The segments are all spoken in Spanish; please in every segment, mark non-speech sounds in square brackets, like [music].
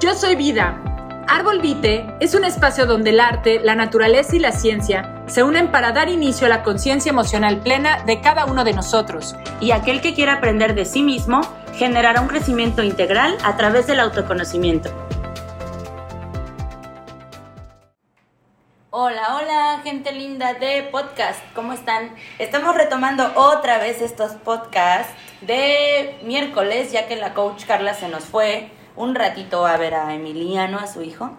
Yo soy Vida. Árbol Vite es un espacio donde el arte, la naturaleza y la ciencia se unen para dar inicio a la conciencia emocional plena de cada uno de nosotros. Y aquel que quiera aprender de sí mismo generará un crecimiento integral a través del autoconocimiento. Hola, hola, gente linda de podcast, ¿cómo están? Estamos retomando otra vez estos podcasts de miércoles, ya que la coach Carla se nos fue un ratito a ver a Emiliano, a su hijo,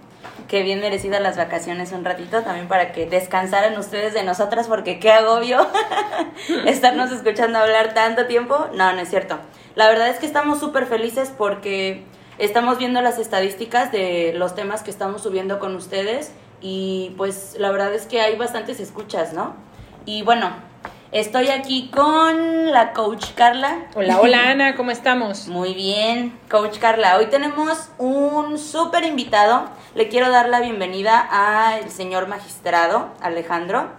que bien merecida las vacaciones un ratito, también para que descansaran ustedes de nosotras, porque qué agobio [laughs] estarnos escuchando hablar tanto tiempo. No, no es cierto. La verdad es que estamos súper felices porque estamos viendo las estadísticas de los temas que estamos subiendo con ustedes y pues la verdad es que hay bastantes escuchas, ¿no? Y bueno, Estoy aquí con la coach Carla. Hola, hola Ana, ¿cómo estamos? [laughs] Muy bien, coach Carla. Hoy tenemos un súper invitado. Le quiero dar la bienvenida al señor magistrado Alejandro.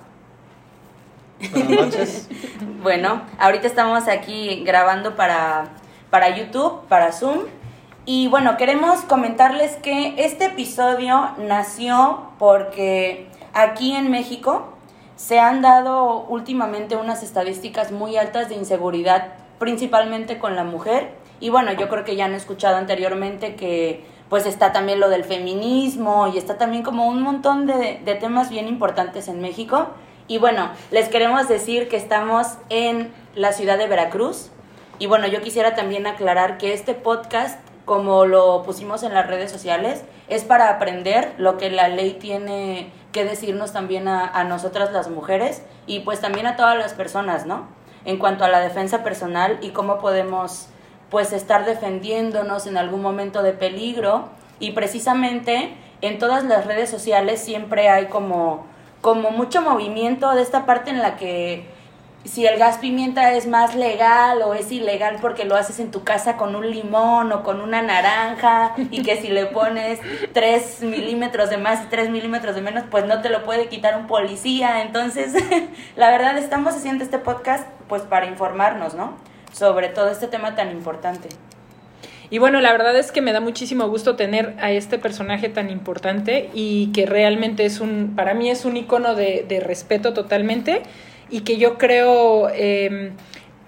Buenas noches. [laughs] bueno, ahorita estamos aquí grabando para, para YouTube, para Zoom. Y bueno, queremos comentarles que este episodio nació porque aquí en México se han dado últimamente unas estadísticas muy altas de inseguridad, principalmente con la mujer. Y bueno, yo creo que ya han escuchado anteriormente que pues está también lo del feminismo y está también como un montón de, de temas bien importantes en México. Y bueno, les queremos decir que estamos en la ciudad de Veracruz. Y bueno, yo quisiera también aclarar que este podcast, como lo pusimos en las redes sociales, es para aprender lo que la ley tiene que decirnos también a, nosotras las mujeres y pues también a todas las personas, ¿no? En cuanto a la defensa personal y cómo podemos pues estar defendiéndonos en algún momento de peligro y precisamente en todas las redes sociales siempre hay como como mucho movimiento de esta parte en la que si el gas pimienta es más legal o es ilegal porque lo haces en tu casa con un limón o con una naranja y que si le pones 3 milímetros de más y 3 milímetros de menos, pues no te lo puede quitar un policía. Entonces, [laughs] la verdad estamos haciendo este podcast pues para informarnos, ¿no? Sobre todo este tema tan importante. Y bueno, la verdad es que me da muchísimo gusto tener a este personaje tan importante y que realmente es un, para mí es un icono de, de respeto totalmente y que yo creo em,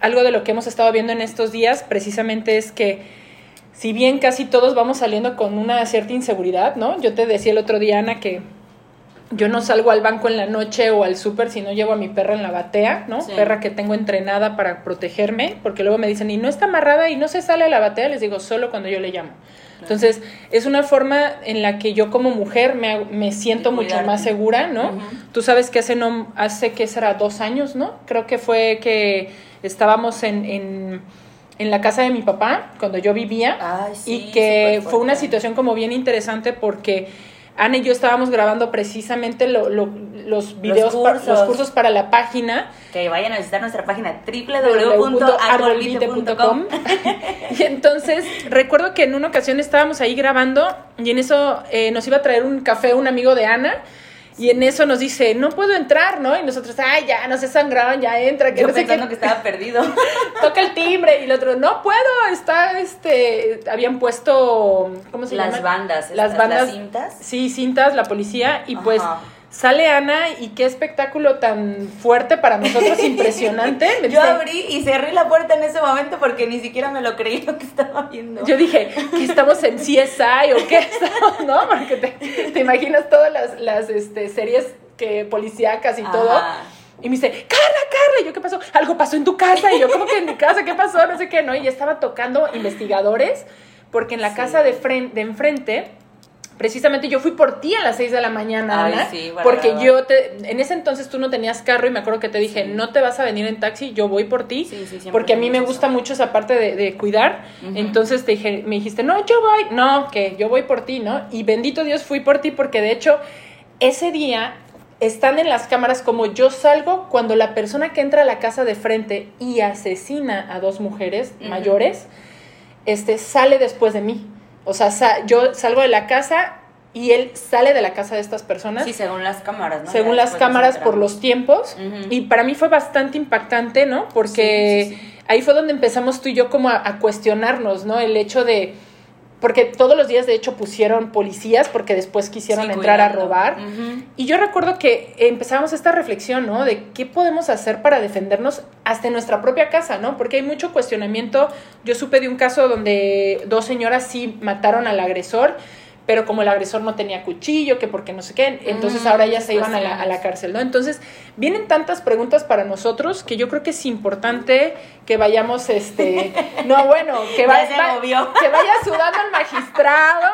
algo de lo que hemos estado viendo en estos días precisamente es que si bien casi todos vamos saliendo con una cierta inseguridad, ¿no? Yo te decía el otro día, Ana, que yo no salgo al banco en la noche o al súper si no llevo a mi perra en la batea, ¿no? Perra que tengo entrenada para protegerme, porque luego me dicen, y no está amarrada y no se sale a la batea, les digo, solo cuando yo le llamo. Entonces, es una forma en la que yo como mujer me, me siento mucho más segura, ¿no? Tú sabes que hace, no, hace que será dos años, ¿no? Creo que fue que estábamos en, en, en la casa de mi papá, cuando yo vivía, y que fue una situación como bien interesante porque Ana y yo estábamos grabando precisamente lo, los videos, los cursos. para la página. Que vayan a visitar nuestra página www.arbolvite.com. [laughs] y entonces, recuerdo que en una ocasión estábamos ahí grabando y en eso eh, nos iba a traer un café un amigo de Ana y en eso nos dice, no puedo entrar, ¿no? Y nosotros, ay, ya, no se sangraron, ya entra. Que Yo no pensando que estaba perdido. [laughs] Toca el timbre. Y el otro, no puedo, está, este, habían puesto, ¿cómo se llama? Las bandas. Las bandas. Las cintas. Sí, cintas, la policía. Y pues Sale Ana y qué espectáculo tan fuerte para nosotros, [laughs] impresionante. Yo abrí y cerré la puerta en ese momento porque ni siquiera me lo creí lo que estaba viendo. Yo dije, ¿que estamos en CSI o qué [laughs] estamos? ¿No? Porque te, imaginas todas las, las este, series que policíacas y todo. Y me dice, Carla, Carla, y yo, ¿qué pasó? Algo pasó en tu casa. Y yo, ¿cómo que en mi casa? ¿Qué pasó? No sé qué, ¿no? Y estaba tocando investigadores, porque en la casa de, de enfrente Precisamente yo fui por ti a las 6 de la mañana, Ana, porque yo te, en ese entonces tú no tenías carro y me acuerdo que te dije, no te vas a venir en taxi, yo voy por ti, porque a mí me gusta mucho esa parte de, cuidar, entonces te dije, me dijiste, no, yo voy, no, que yo voy por ti, ¿no? Y bendito Dios fui por ti, porque de hecho ese día están en las cámaras como yo salgo cuando la persona que entra a la casa de frente y asesina a dos mujeres mayores, este, sale después de mí. O sea, yo salgo de la casa y él sale de la casa de estas personas. Sí, según las cámaras, ¿no? Según las cámaras por los tiempos. Y para mí fue bastante impactante, ¿no? Porque ahí fue donde empezamos tú y yo como a, cuestionarnos, ¿no? El hecho de porque todos los días de hecho pusieron policías porque después quisieron Sí, entrar a robar. Y yo recuerdo que empezábamos esta reflexión, ¿no? De qué podemos hacer para defendernos hasta en nuestra propia casa, ¿no? Porque hay mucho cuestionamiento. Yo supe de un caso donde dos señoras sí mataron al agresor, pero como el agresor no tenía cuchillo, que porque no sé qué, entonces Mm, ahora ellas se pues iban a la, a la cárcel, ¿no? Entonces, vienen tantas preguntas para nosotros que yo creo que es importante que vayamos, este, [laughs] no, bueno, que, Ya va- que vaya sudando el magistrado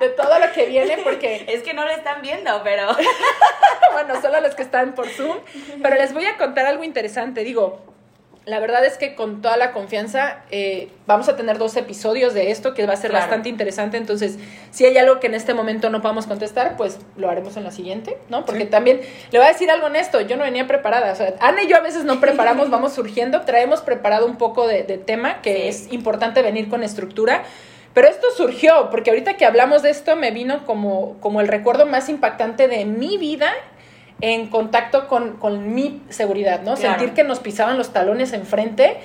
de todo lo que viene, porque [laughs] Es que no lo están viendo, pero... [laughs] bueno, solo los que están por Zoom, pero les voy a contar algo interesante. Digo, la verdad es que con toda la confianza eh, vamos a tener dos episodios de esto que va a ser Claro. bastante interesante. Entonces, si hay algo que en este momento no podamos contestar, pues lo haremos en la siguiente, ¿no? Porque Sí. también le voy a decir algo honesto, yo no venía preparada. O sea, Ana y yo a veces no [laughs] preparamos, vamos surgiendo, traemos preparado un poco de, de tema, que Sí. es importante venir con estructura. Pero esto surgió, porque ahorita que hablamos de esto me vino como, como el recuerdo más impactante de mi vida en contacto con, con mi seguridad, ¿no? Claro. Sentir que nos pisaban los talones enfrente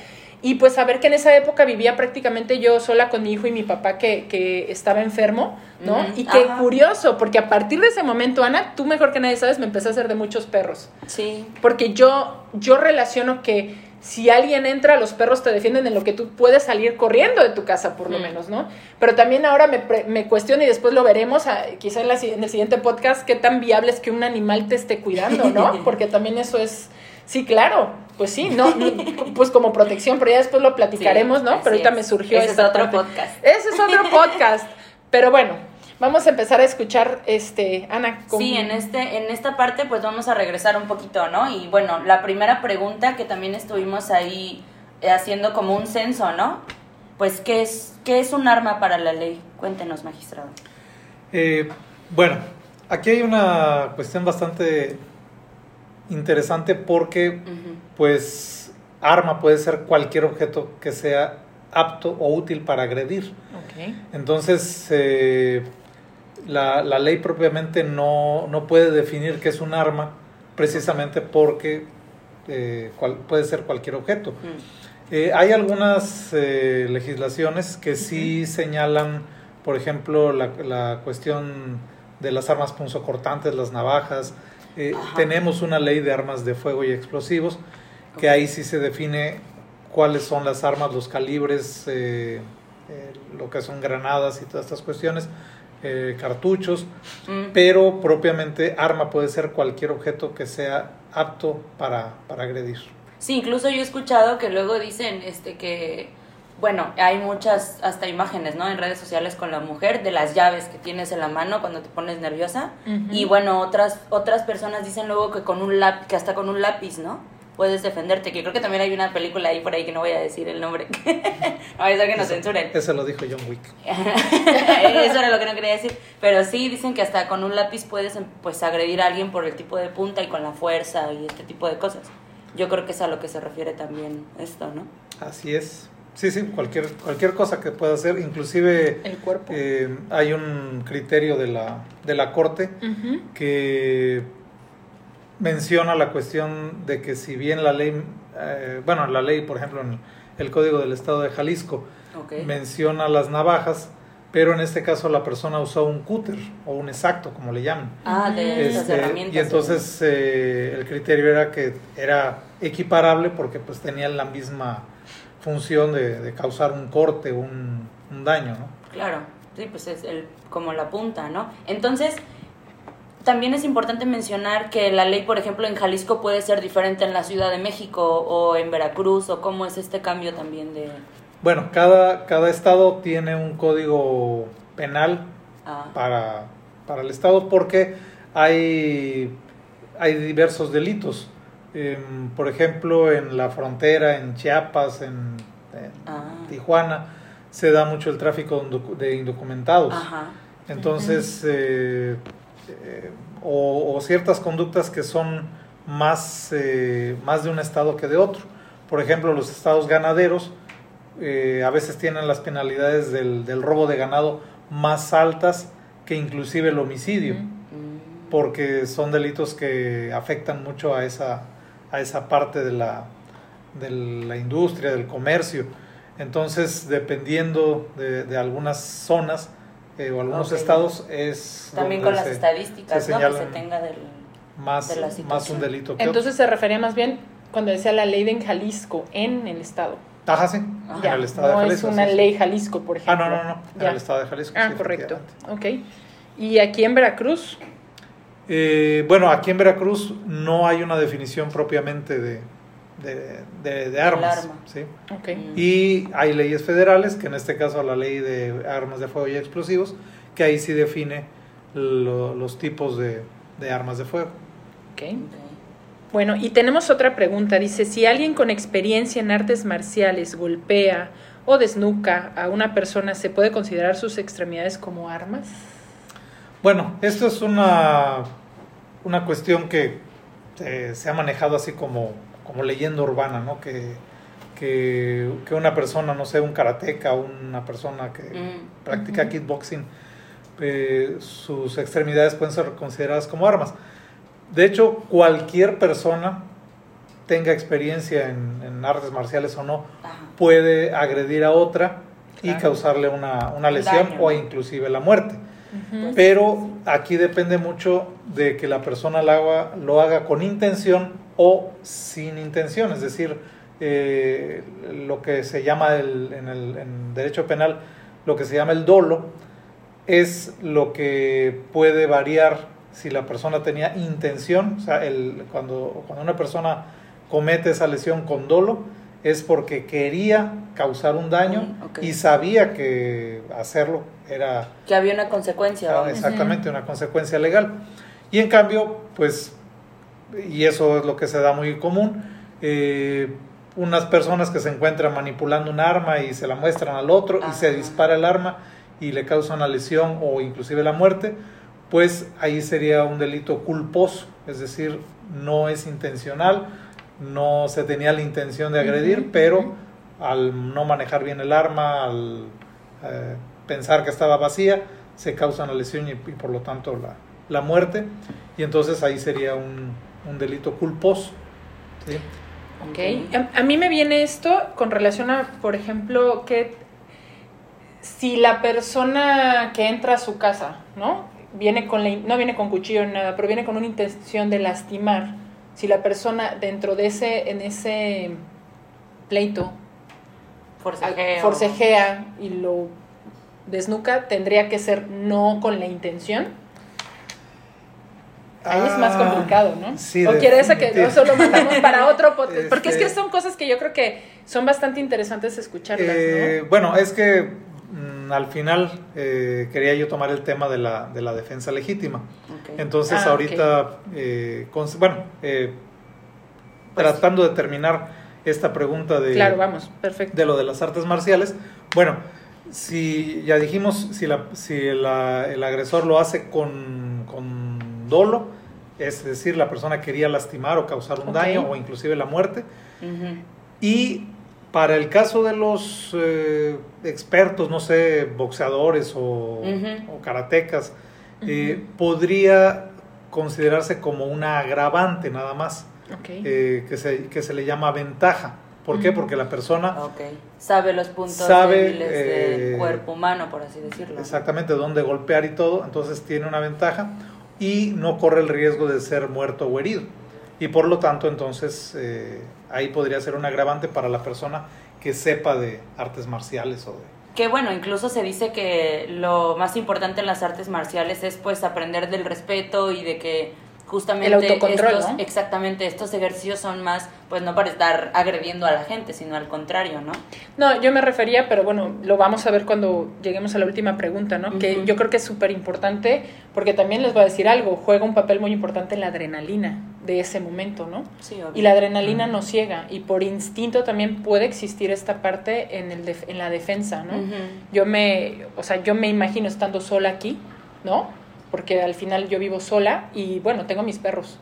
y pues saber que en esa época vivía prácticamente yo sola con mi hijo y mi papá que, que estaba enfermo, ¿no? Y qué curioso, porque a partir de ese momento, Ana, tú mejor que nadie sabes, me empecé a hacer de muchos perros. Sí. Porque yo, yo relaciono que si alguien entra, los perros te defienden en lo que tú puedes salir corriendo de tu casa, por lo Mm. menos, ¿no? Pero también ahora me, me cuestiono y después lo veremos, ah, quizá en, la en el siguiente podcast, qué tan viable es que un animal te esté cuidando, ¿no? [laughs] Porque también eso es, sí, claro, pues sí, no, pues como protección, pero ya después lo platicaremos, Sí, ¿no? Pero ahorita es. me surgió Ese es otro parte. podcast. Ese es otro [laughs] podcast, pero bueno. Vamos a empezar a escuchar, este, Ana. ¿cómo- Sí, en, este, en esta parte pues vamos a regresar un poquito, ¿no? Y bueno, la primera pregunta que también estuvimos ahí eh, haciendo como un censo, ¿no? Pues, ¿qué es, qué es un arma para la ley? Cuéntenos, magistrado. Eh, bueno, aquí hay una cuestión bastante interesante porque, pues, arma puede ser cualquier objeto que sea apto o útil para agredir. Ok. Entonces, eh, la, la ley propiamente no, no puede definir qué es un arma precisamente porque eh, cual- puede ser cualquier objeto. Mm. Eh, hay algunas eh, legislaciones que sí señalan, por ejemplo, la, la cuestión de las armas punzocortantes, las navajas. Tenemos una ley de armas de fuego y explosivos, que ahí sí se define cuáles son las armas, los calibres, lo que son granadas y todas estas cuestiones, eh, cartuchos, Mm. pero propiamente arma puede ser cualquier objeto que sea apto para, para agredir. Sí, incluso yo he escuchado que luego dicen este que bueno, hay muchas hasta imágenes, ¿no? En redes sociales con la mujer de las llaves que tienes en la mano cuando te pones nerviosa y bueno, otras otras personas dicen luego que con un lápiz, que hasta con un lápiz, ¿no? Puedes defenderte, que creo que también hay una película ahí por ahí que no voy a decir el nombre. [laughs] no vaya a ser que nos censuren. Eso lo dijo John Wick. [laughs] Eso era lo que no quería decir. Pero sí, dicen que hasta con un lápiz puedes pues agredir a alguien por el tipo de punta y con la fuerza y este tipo de cosas. Yo creo que es a lo que se refiere también esto, ¿no? Así es. Sí, sí, cualquier, cualquier cosa que pueda hacer, inclusive El cuerpo. eh, hay un criterio de la, de la Corte Ujú. que menciona la cuestión de que si bien la ley, eh, bueno, la ley, por ejemplo, en el Código del Estado de Jalisco menciona las navajas, pero en este caso la persona usó un cúter o un exacto, como le llaman. Ah, de Este, herramientas. y entonces eh, el criterio era que era equiparable porque pues tenía la misma función de, de causar un corte, un, un daño, ¿no? Claro, sí, pues es el, como la punta, ¿no? Entonces, también es importante mencionar que la ley, por ejemplo, en Jalisco puede ser diferente en la Ciudad de México o en Veracruz, o cómo es este cambio también de... Bueno, cada, cada estado tiene un código penal ah, para, para el estado porque hay, hay diversos delitos. Em, por ejemplo, en la frontera, en Chiapas, en, en Ah. Tijuana, se da mucho el tráfico de indocu- de indocumentados. Ajá. Entonces, eh, eh, o, o ciertas conductas que son más, eh, más de un estado que de otro. Por ejemplo, los estados ganaderos eh, a veces tienen las penalidades del, del robo de ganado más altas que inclusive el homicidio, porque son delitos que afectan mucho a esa, a esa parte de la, de la industria, del comercio. Entonces, dependiendo de, de algunas zonas eh, o algunos estados, es También con las se- estadísticas, se ¿no? Que se tenga del... más, de la más un delito que Entonces se refería más bien cuando decía la ley de en Jalisco, en el estado. Ajá, sí, Ah. en el estado no de es Jalisco. una sí, sí. ley Jalisco, por Ah, ejemplo. no, no, no, en Ya. el estado de Jalisco. Ah, sí, correcto. Ok. ¿Y aquí en Veracruz? Eh, bueno, aquí en Veracruz no hay una definición propiamente de, de, de- de armas. arma. ¿sí? Y hay leyes federales, que en este caso la ley de armas de fuego y explosivos, que ahí sí define lo- los tipos de, de armas de fuego. Ok. Ok. Bueno, y tenemos otra pregunta. Dice, si alguien con experiencia en artes marciales golpea o desnuca a una persona, ¿se puede considerar sus extremidades como armas? Bueno, esto es una, una cuestión que eh, se ha manejado así como, como leyenda urbana, ¿no? Que, que, que una persona, no sé, un karateca, una persona que Mm. practica kickboxing, eh, sus extremidades pueden ser consideradas como armas. De hecho, cualquier persona, tenga experiencia en, en artes marciales o no, Ajá. puede agredir a otra y causarle una, una Un lesión daño, o inclusive la muerte. Pero aquí depende mucho de que la persona lo haga, lo haga con intención o sin intención, es decir, eh, lo que se llama el- en el en derecho penal, lo que se llama el dolo, es lo que puede variar si la persona tenía intención, o sea, el, cuando, cuando una persona comete esa lesión con dolo, es porque quería causar un daño Mm, ok. y sabía que hacerlo era Que había una consecuencia. Ah, vamos. exactamente, una consecuencia legal. Y en cambio, pues, y eso es lo que se da muy común, eh, unas personas que se encuentran manipulando un arma y se la muestran al otro y se dispara el arma y le causa una lesión o inclusive la muerte, pues ahí sería un delito culposo, es decir, no es intencional, no se tenía la intención de agredir, pero al no manejar bien el arma, al eh, pensar que estaba vacía, se causa una lesión y, y por lo tanto la, la muerte, y entonces ahí sería un, un delito culposo. ¿sí? Ok. A, a mí me viene esto con relación a, por ejemplo, que si la persona que entra a su casa, ¿no? Viene con la, no viene con cuchillo ni nada, pero viene con una intención de lastimar. Si la persona dentro de ese, en ese pleito Forcejeo. forcejea y lo desnuca, tendría que ser no con la intención. Ahí es más Ah, complicado, ¿no? sí, o quieres a que eso lo mandemos para otro podcast. Porque es que Este- son cosas que yo creo que son bastante interesantes escucharlas, Eh, ¿no? Bueno, es que mm, al final eh, quería yo tomar el tema de la, de la defensa legítima. Entonces Ah, ahorita, eh, bueno, eh, Pues- tratando de terminar esta pregunta de, Claro, vamos, perfecto. de lo de las artes marciales, bueno, si ya dijimos, si, la, si la- el agresor lo hace con dolo, es decir, la persona quería lastimar o causar un daño o inclusive la muerte, y para el caso de los eh, expertos, no sé, boxeadores o, o karatecas, eh, podría considerarse como una agravante nada más, Ok. eh, que, se, que se le llama ventaja. ¿Por qué? Porque la persona Ok. Sabe los puntos Sabe, débiles del eh, cuerpo humano, por así decirlo. exactamente dónde golpear y todo, entonces tiene una ventaja y no corre el riesgo de ser muerto o herido. Y por lo tanto, entonces, eh, ahí podría ser un agravante para la persona que sepa de artes marciales o de... Que bueno, incluso se dice que lo más importante en las artes marciales es pues aprender del respeto y de que justamente El autocontrol, estos, ¿no? exactamente estos ejercicios son más pues no para estar agrediendo a la gente, sino al contrario, ¿no? No, yo me refería, pero bueno, lo vamos a ver cuando lleguemos a la última pregunta, ¿no? Que yo creo que es súper importante, porque también les voy a decir algo, juega un papel muy importante en la adrenalina de ese momento, ¿no? Sí, obvio. Y la adrenalina Ujú. nos ciega, y por instinto también puede existir esta parte en, el def- en la defensa, ¿no? Yo me, o sea, yo me imagino estando sola aquí, ¿no? Porque al final yo vivo sola y bueno, tengo mis perros.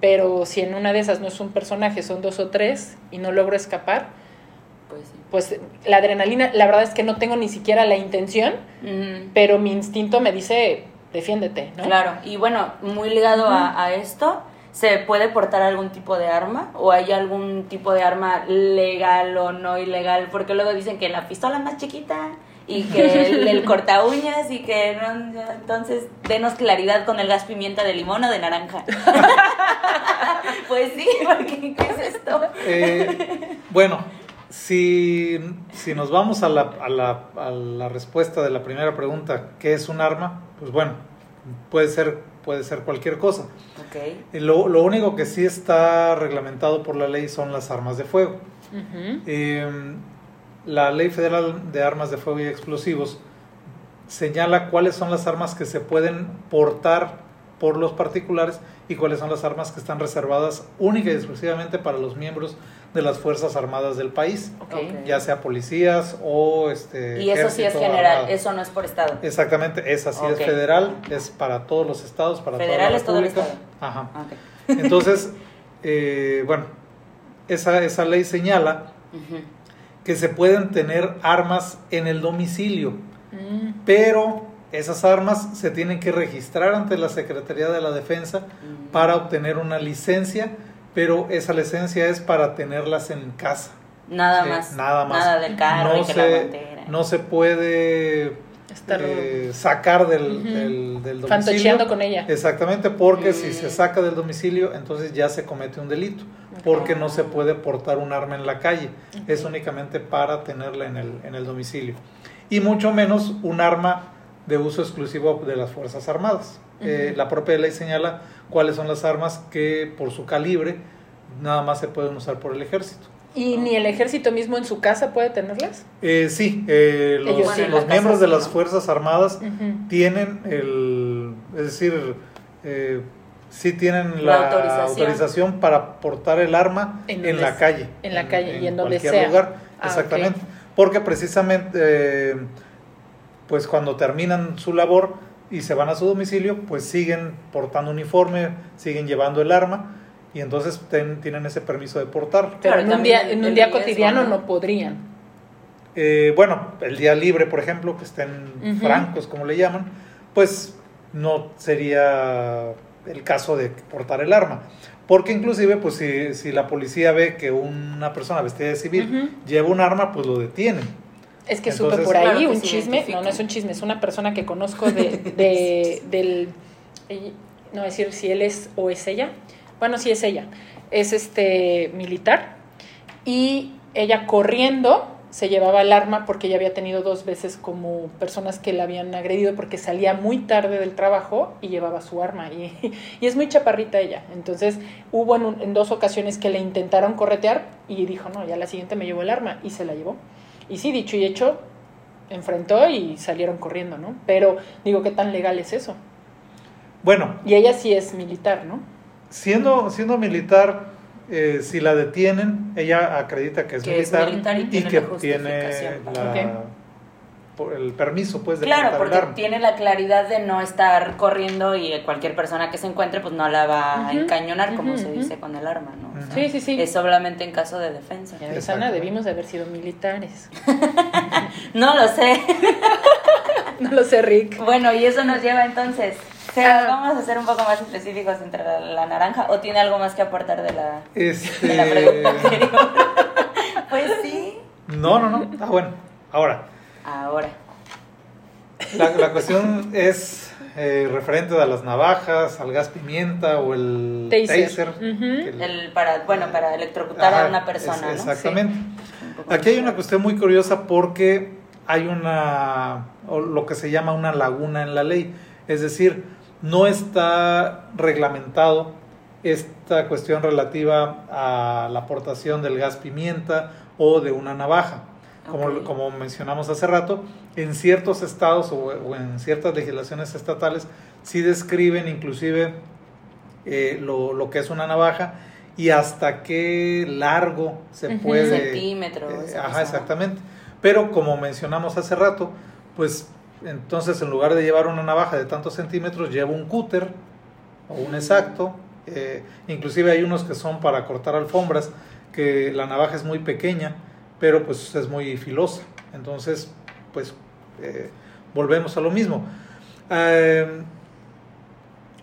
Pero si en una de esas no es un personaje, son dos o tres y no logro escapar, Pues sí. pues la adrenalina, la verdad es que no tengo ni siquiera la intención, pero mi instinto me dice, defiéndete, ¿no? Claro, y bueno, muy ligado a, a esto, ¿Se puede portar algún tipo de arma? ¿O hay algún tipo de arma legal o no ilegal? Porque luego dicen que la pistola más chiquita y que el, el corta uñas y que no, entonces denos claridad con el gas pimienta de limón o de naranja. [laughs] pues sí, porque ¿qué es esto? Eh, bueno, si, si nos vamos a la, a, la, a la respuesta de la primera pregunta, ¿qué es un arma? Pues bueno, puede ser puede ser cualquier cosa. Okay. Lo, lo, único que sí está reglamentado por la ley son las armas de fuego. Uh -huh. eh, la Ley Federal de Armas de Fuego y Explosivos señala cuáles son las armas que se pueden portar por los particulares y cuáles son las armas que están reservadas única y exclusivamente para los miembros de las Fuerzas Armadas del país, okay. ya sea policías o este... Y eso sí es general, armado. eso no es por estado. Exactamente, esa sí okay. es federal, es para todos los estados, para federal toda la es todo el estado. Ajá. Okay. Entonces, eh, bueno, esa, esa ley señala uh -huh. Que se pueden tener armas en el domicilio, mm. pero esas armas se tienen que registrar ante la Secretaría de la Defensa mm. para obtener una licencia pero esa licencia es para tenerlas en casa. Nada más. Nada más. Nada del carro no y que se, la guantera. No se puede Estar eh, sacar del, uh -huh. del, del, domicilio. Fantocheando con ella. Exactamente, porque mm. si se saca del domicilio, entonces ya se comete un delito. Porque no se puede portar un arma en la calle. Okay. Es únicamente para tenerla en el, en el domicilio. Y mucho menos un arma de uso exclusivo de las Fuerzas Armadas. Uh -huh. eh, la propia ley señala cuáles son las armas que por su calibre nada más se pueden usar por el ejército. ¿Y ni el ejército mismo en su casa puede tenerlas? Eh, sí, eh, los, bueno, los miembros de las Fuerzas Armadas uh -huh. tienen el, es decir, eh, sí tienen la, la autorización. autorización. para portar el arma en, en la calle. En la calle en, y en donde cualquier sea. lugar, ah, exactamente. Okay. Porque precisamente, eh, pues cuando terminan su labor y se van a su domicilio, pues siguen portando uniforme, siguen llevando el arma y entonces ten, tienen ese permiso de portar. Pero en un día, en un día cotidiano ¿no? no podrían. Eh, bueno, el día libre, por ejemplo, que estén uh -huh. francos, como le llaman, pues no sería el caso de portar el arma. Porque inclusive, pues si, si la policía ve que una persona vestida de civil uh -huh. lleva un arma, pues lo detienen. Es que Entonces, supe por ahí claro un chisme, no, no es un chisme, es una persona que conozco de, de [laughs] del, no decir si él es o es ella, bueno, sí es ella, es este militar y ella corriendo se llevaba el arma porque ella había tenido dos veces como personas que la habían agredido porque salía muy tarde del trabajo y llevaba su arma y, [laughs] y es muy chaparrita ella. Entonces hubo en, un, en, dos ocasiones que le intentaron corretear y dijo, no, ya la siguiente me llevó el arma y se la llevó. Y sí, dicho y hecho, enfrentó y salieron corriendo, ¿no? Pero digo, ¿qué tan legal es eso? Bueno. Y ella sí es militar, ¿no? Siendo, siendo militar, eh, si la detienen, ella acredita que es, que militar, es militar, y, y tiene que la tiene la, okay. el permiso pues de claro porque el arma. tiene la claridad de no estar corriendo y cualquier persona que se encuentre pues no la va uh -huh. a encañonar como uh -huh. se dice con el arma no uh -huh. sí sí sí es solamente en caso de defensa debimos de haber sido militares [laughs] no lo sé [laughs] no lo sé Rick bueno y eso nos lleva entonces Ah. vamos a ser un poco más específicos entre la, la, naranja o tiene algo más que aportar de la, este... de la pregunta anterior. [laughs] pues sí. No, no, no. Ah, bueno. Ahora. Ahora. La, la cuestión es eh, referente a las navajas, al gas pimienta o el taser. taser uh -huh. el, el, para, bueno, para electrocutar Ajá, a una persona. Es, exactamente. Sí. Aquí hay una cuestión muy curiosa porque hay una, o lo que se llama una laguna en la ley. Es decir, no está reglamentado esta cuestión relativa a la aportación del gas pimienta o de una navaja. Como, okay. como mencionamos hace rato, en ciertos estados o, o, en ciertas legislaciones estatales sí describen inclusive eh, lo, lo, que es una navaja y hasta qué largo se uh -huh. puede... Centímetros. Eh, ajá, exactamente. Pero como mencionamos hace rato, pues entonces, en lugar de llevar una navaja de tantos centímetros, llevo un cúter o un exacto. Eh, inclusive hay unos que son para cortar alfombras, que la navaja es muy pequeña, pero pues es muy filosa. Entonces, pues eh, volvemos a lo mismo. Eh,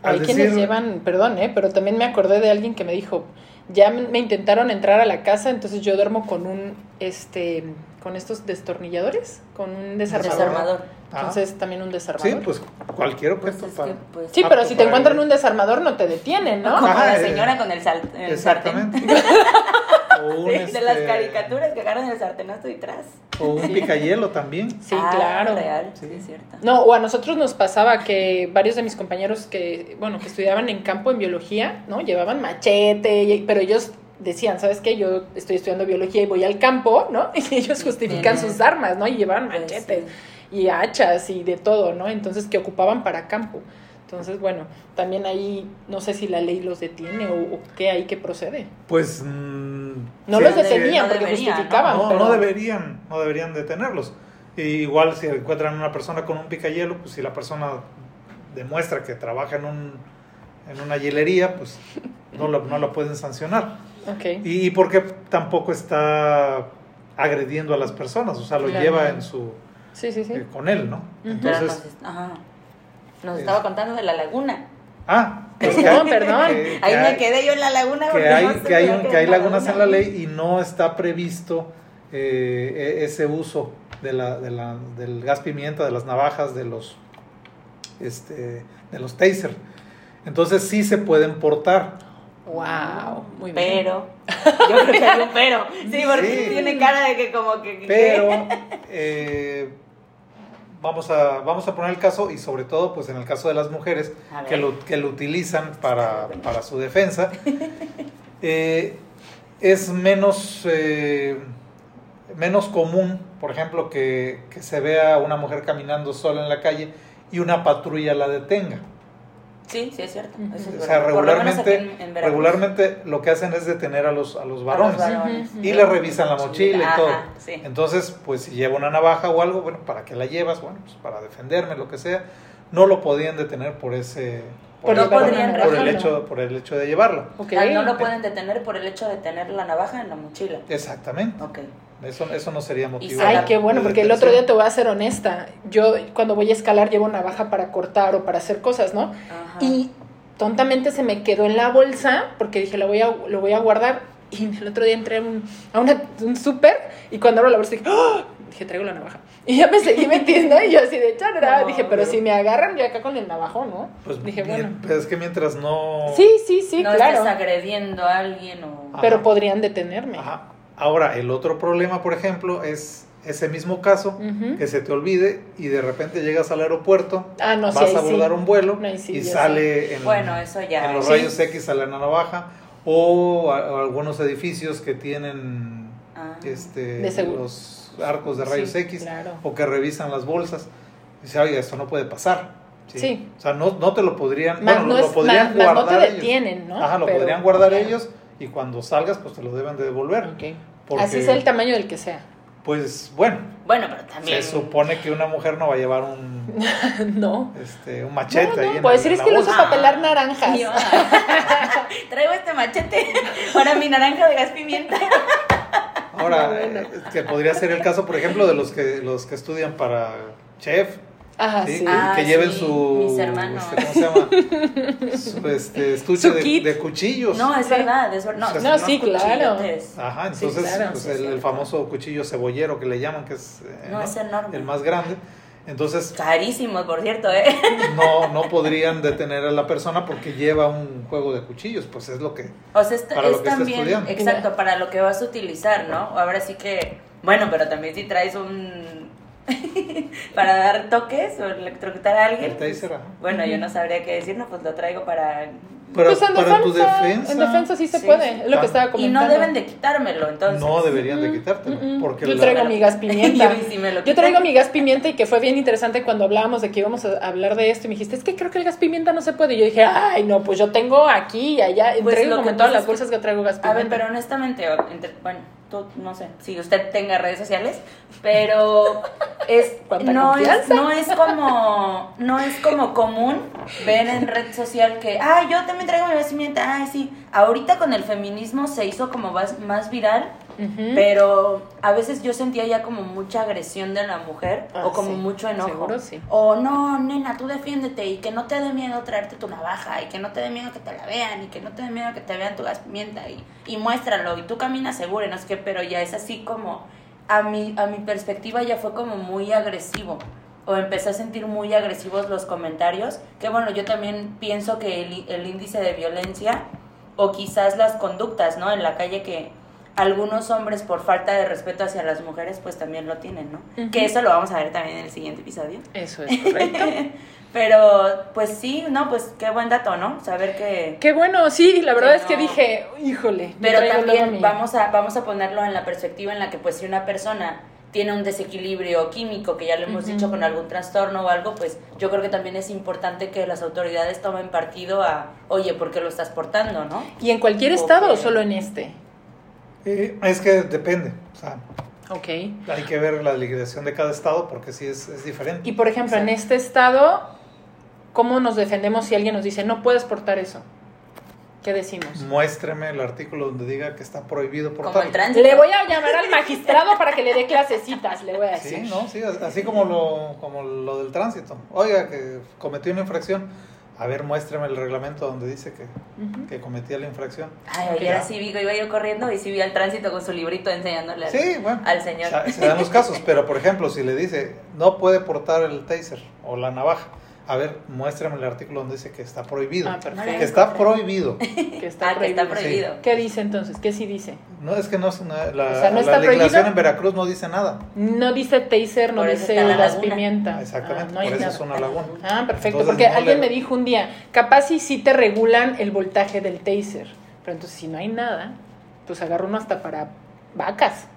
Hay quienes llevan, perdón, ¿eh? pero también me acordé de alguien que me dijo, ya me intentaron entrar a la casa, entonces yo duermo con un, este, con estos destornilladores, con un desarmador. Desarmador. Entonces también un desarmador. Sí, pues cualquier Pues para- que, pues, Sí, pero apto si te encuentran un desarmador no te detienen, ¿no? como Ajá, la eh, señora con el, sal- el sartén. [laughs] Exactamente. o un, De, de las este, caricaturas que agarran el sartenazo y tras. O un picayelo también. Sí, Ah, claro. real, sí, Sí. es cierto. No, o a nosotros nos pasaba que varios de mis compañeros que, bueno, que estudiaban en campo en biología, ¿no? Llevaban machete, y- pero ellos decían, ¿sabes qué? Yo estoy estudiando biología y voy al campo, ¿no? [laughs] Y ellos justifican sus armas, ¿no? Y llevaban Pues, machetes sí. y hachas y de todo, ¿no? Entonces, que ocupaban para campo. Entonces, bueno, también ahí no sé si la ley los detiene o, o qué ahí que procede. Pues. No sí, los detenían no porque justificaban, No, pero no deberían, no deberían detenerlos. Y igual si encuentran una persona con un picayelo, pues si la persona demuestra que trabaja en un en una hielería, pues no lo, no lo pueden sancionar. Ok. Y, y porque tampoco está agrediendo a las personas, o sea, lo Claro. lleva en su Sí, sí, sí. eh, con él, ¿no? Ajá. Nos Es- estaba contando de la laguna. ah, Perdón, perdón. que- Ahí que me hay- quedé yo en la laguna. que hay, no que hay, un- que lagunas en la ley y no está previsto eh, e- ese uso de la, de la- del gas pimienta, de las navajas, de los, este, de los taser. Entonces sí se pueden portar. Wow, muy bien. Pero, yo creo que hay un pero. Sí, porque Sí. tiene cara de que como que... que- Pero eh, vamos, a, vamos a poner el caso y sobre todo pues en el caso de las mujeres que lo, que lo utilizan para, para su defensa, [laughs] eh, es menos, eh, menos común, por ejemplo, que, que se vea una mujer caminando sola en la calle y una patrulla la detenga. Sí, sí, es cierto. Ujú. eso es O sea, lo regularmente, en- en Veracruz. regularmente lo que hacen es detener a los, a los A los varones. Y le revisan la mochila y Ajá, todo. sí. Entonces, pues si lleva una navaja o algo, bueno, ¿para qué la llevas? Bueno, pues para defenderme, lo que sea. No lo podían detener por ese... Por No una podrían por el hecho por el hecho de llevarlo. Ok. Ah, no lo pueden detener por el hecho de tener la navaja en la mochila. Exactamente. Ok. Eso, eso no sería motivo. Ay, qué bueno, porque el otro día te voy a ser honesta. Yo cuando voy a escalar llevo navaja para cortar o para hacer cosas, ¿no? Ajá. Y tontamente se me quedó en la bolsa porque dije, lo voy a, lo voy a guardar. Y [laughs] el otro día entré a un, a una- un súper y cuando abro la bolsa dije, ¡Ah! dije, traigo la navaja. [laughs] Y ya me seguí metiendo y yo así de chadra. No, dije, pero pero- si me agarran yo acá con el navajo, ¿no? Pues dije, bien, bueno. es que mientras no... Sí, sí, sí, no claro. estés agrediendo a alguien o... Ajá. Pero podrían detenerme. Ajá. Ahora, el otro problema, por ejemplo, es ese mismo caso, que se te olvide y de repente llegas al aeropuerto, Ah, no, vas a abordar sí. un vuelo No, ahí sí, y sale en, Bueno, eso ya en los rayos X sale la navaja o, a- algunos edificios que tienen Ah. este los arcos de rayos Sí, X claro. o que revisan las bolsas. Dice, oye, esto no puede pasar. Sí. O sea, no, no te lo podrían, Más bueno, no lo, es- lo podrían más- más no te guardar ellos. detienen, ¿no? Ajá, lo Pero- podrían guardar claro. ellos y cuando salgas, pues te lo deben de devolver. Porque, Así sea el tamaño del que sea. Pues bueno, Bueno, pero también... se supone que una mujer no va a llevar un, [laughs] no. este, un No, machete no, ahí en, puedo la- decir en es que lo uso bolsa. para pelar naranjas. Yo- [laughs] Traigo este machete para mi naranja de gas pimienta. Ahora, Bueno. eh, que podría ser el caso, por ejemplo, de los que los que estudian para chef, Ajá, ¿sí? sí. que, Ah, que lleven sí, su, mis hermanos. este, ¿cómo se llama? [laughs] Su este, estuche Su de, cuchillos. No, es Sí. verdad, es verdad. O sea, No, unos sí, claro. Ajá, Sí, entonces claro. pues, Sí, el, famoso cuchillo cebollero que le llaman, que es, eh, No, es enorme. el más grande. Entonces Carísimos, por cierto, ¿eh? [laughs] no, no podrían detener a la persona porque lleva un juego de cuchillos, pues es lo que... O sea, es, Para lo es que está también, estudiando. exacto, para lo que vas a utilizar, ¿no? Ahora sí que, bueno, pero también si traes un... [laughs] para dar toques o electrocutar a alguien. El taser, pues, ajá. bueno, yo no sabría qué decir, no, pues lo traigo para... Para, pues en para defensa, tu defensa... En defensa sí se Sí, puede, sí. es lo que estaba Y comentando. no deben de quitármelo, entonces. No deberían de Mm, quitártelo, mm, mm. porque Yo la- traigo mi [laughs] gas pimienta. Yo sí me lo Yo traigo mi gas pimienta y que fue bien interesante cuando hablábamos de que íbamos a hablar de esto y me dijiste, es que creo que el gas pimienta no se puede. Y yo dije, ay, no, pues yo tengo aquí y allá, Pues traigo lo como todas las es que- bolsas que traigo gas A pimienta. ver, pero honestamente, entre- bueno, tú no sé, si usted tenga redes sociales, pero es [laughs] ¿Cuánta no es, no es como no es como común ver en red social que, ah, yo también traigo mi vestimenta, ay, sí. Ahorita con el feminismo se hizo como más, más viral Pero a veces yo sentía ya como mucha agresión de la mujer Ah, o como sí. mucho enojo. Seguro sí. O no, nena, tú defiéndete y que no te dé miedo traerte tu navaja y que no te dé miedo que te la vean y que no te dé miedo que te vean tu gas pimienta y, y muéstralo y tú caminas seguro y no sé qué, pero ya es así como a mi, a mi perspectiva ya fue como muy agresivo o empecé a sentir muy agresivos los comentarios, que bueno, yo también pienso que el, el índice de violencia o quizás las conductas, ¿no? En la calle que algunos hombres por falta de respeto hacia las mujeres pues también lo tienen, ¿no? Que eso lo vamos a ver también en el siguiente episodio. Eso es correcto. [laughs] Pero pues sí, no, pues qué buen dato, ¿no? Saber que... Qué bueno, sí, la verdad Que es que dije, híjole. Pero también vamos a, vamos a ponerlo en la perspectiva en la que pues si una persona tiene un desequilibrio químico, que ya lo hemos dicho con algún trastorno o algo, pues yo creo que también es importante que las autoridades tomen partido a, oye, ¿por qué lo estás portando, no? ¿Y en cualquier estado o solo en este? Eh, es que depende. O sea, Ok. hay que ver la legislación de cada estado porque sí es, es diferente. Y por ejemplo, en este estado, ¿cómo nos defendemos si alguien nos dice, no puedes portar eso? ¿Qué decimos? Muéstreme el artículo donde diga que está prohibido portar. Le voy a llamar al magistrado para que le dé clasecitas, le voy a Sí, decir. ¿no? Sí, así como lo, como lo del tránsito. Oiga, que cometió una infracción. A ver, muéstreme el reglamento donde dice que, cometía la infracción. Ay, ayer así vi, iba yo corriendo y sí vi al tránsito con su librito enseñándole al, Sí, bueno. al señor. Se, se dan los casos, pero por ejemplo, si le dice, no puede portar el taser o la navaja, a ver, muéstrame el artículo donde dice que está prohibido. Ah, perfecto. que está prohibido. [laughs] Que está ah, que está prohibido. prohibido. ¿Qué dice entonces? ¿Qué sí dice? No, es que no es una- la, O sea, ¿no la está legislación prohibido? en Veracruz no dice nada. No dice taser, no dice la las pimienta. Exactamente, Ah, no hay por eso nada. es una laguna. Ah, perfecto, Entonces, porque no alguien le- me dijo un día, capaz si sí te regulan el voltaje del taser, pero entonces si no hay nada, pues agarro uno hasta para vacas.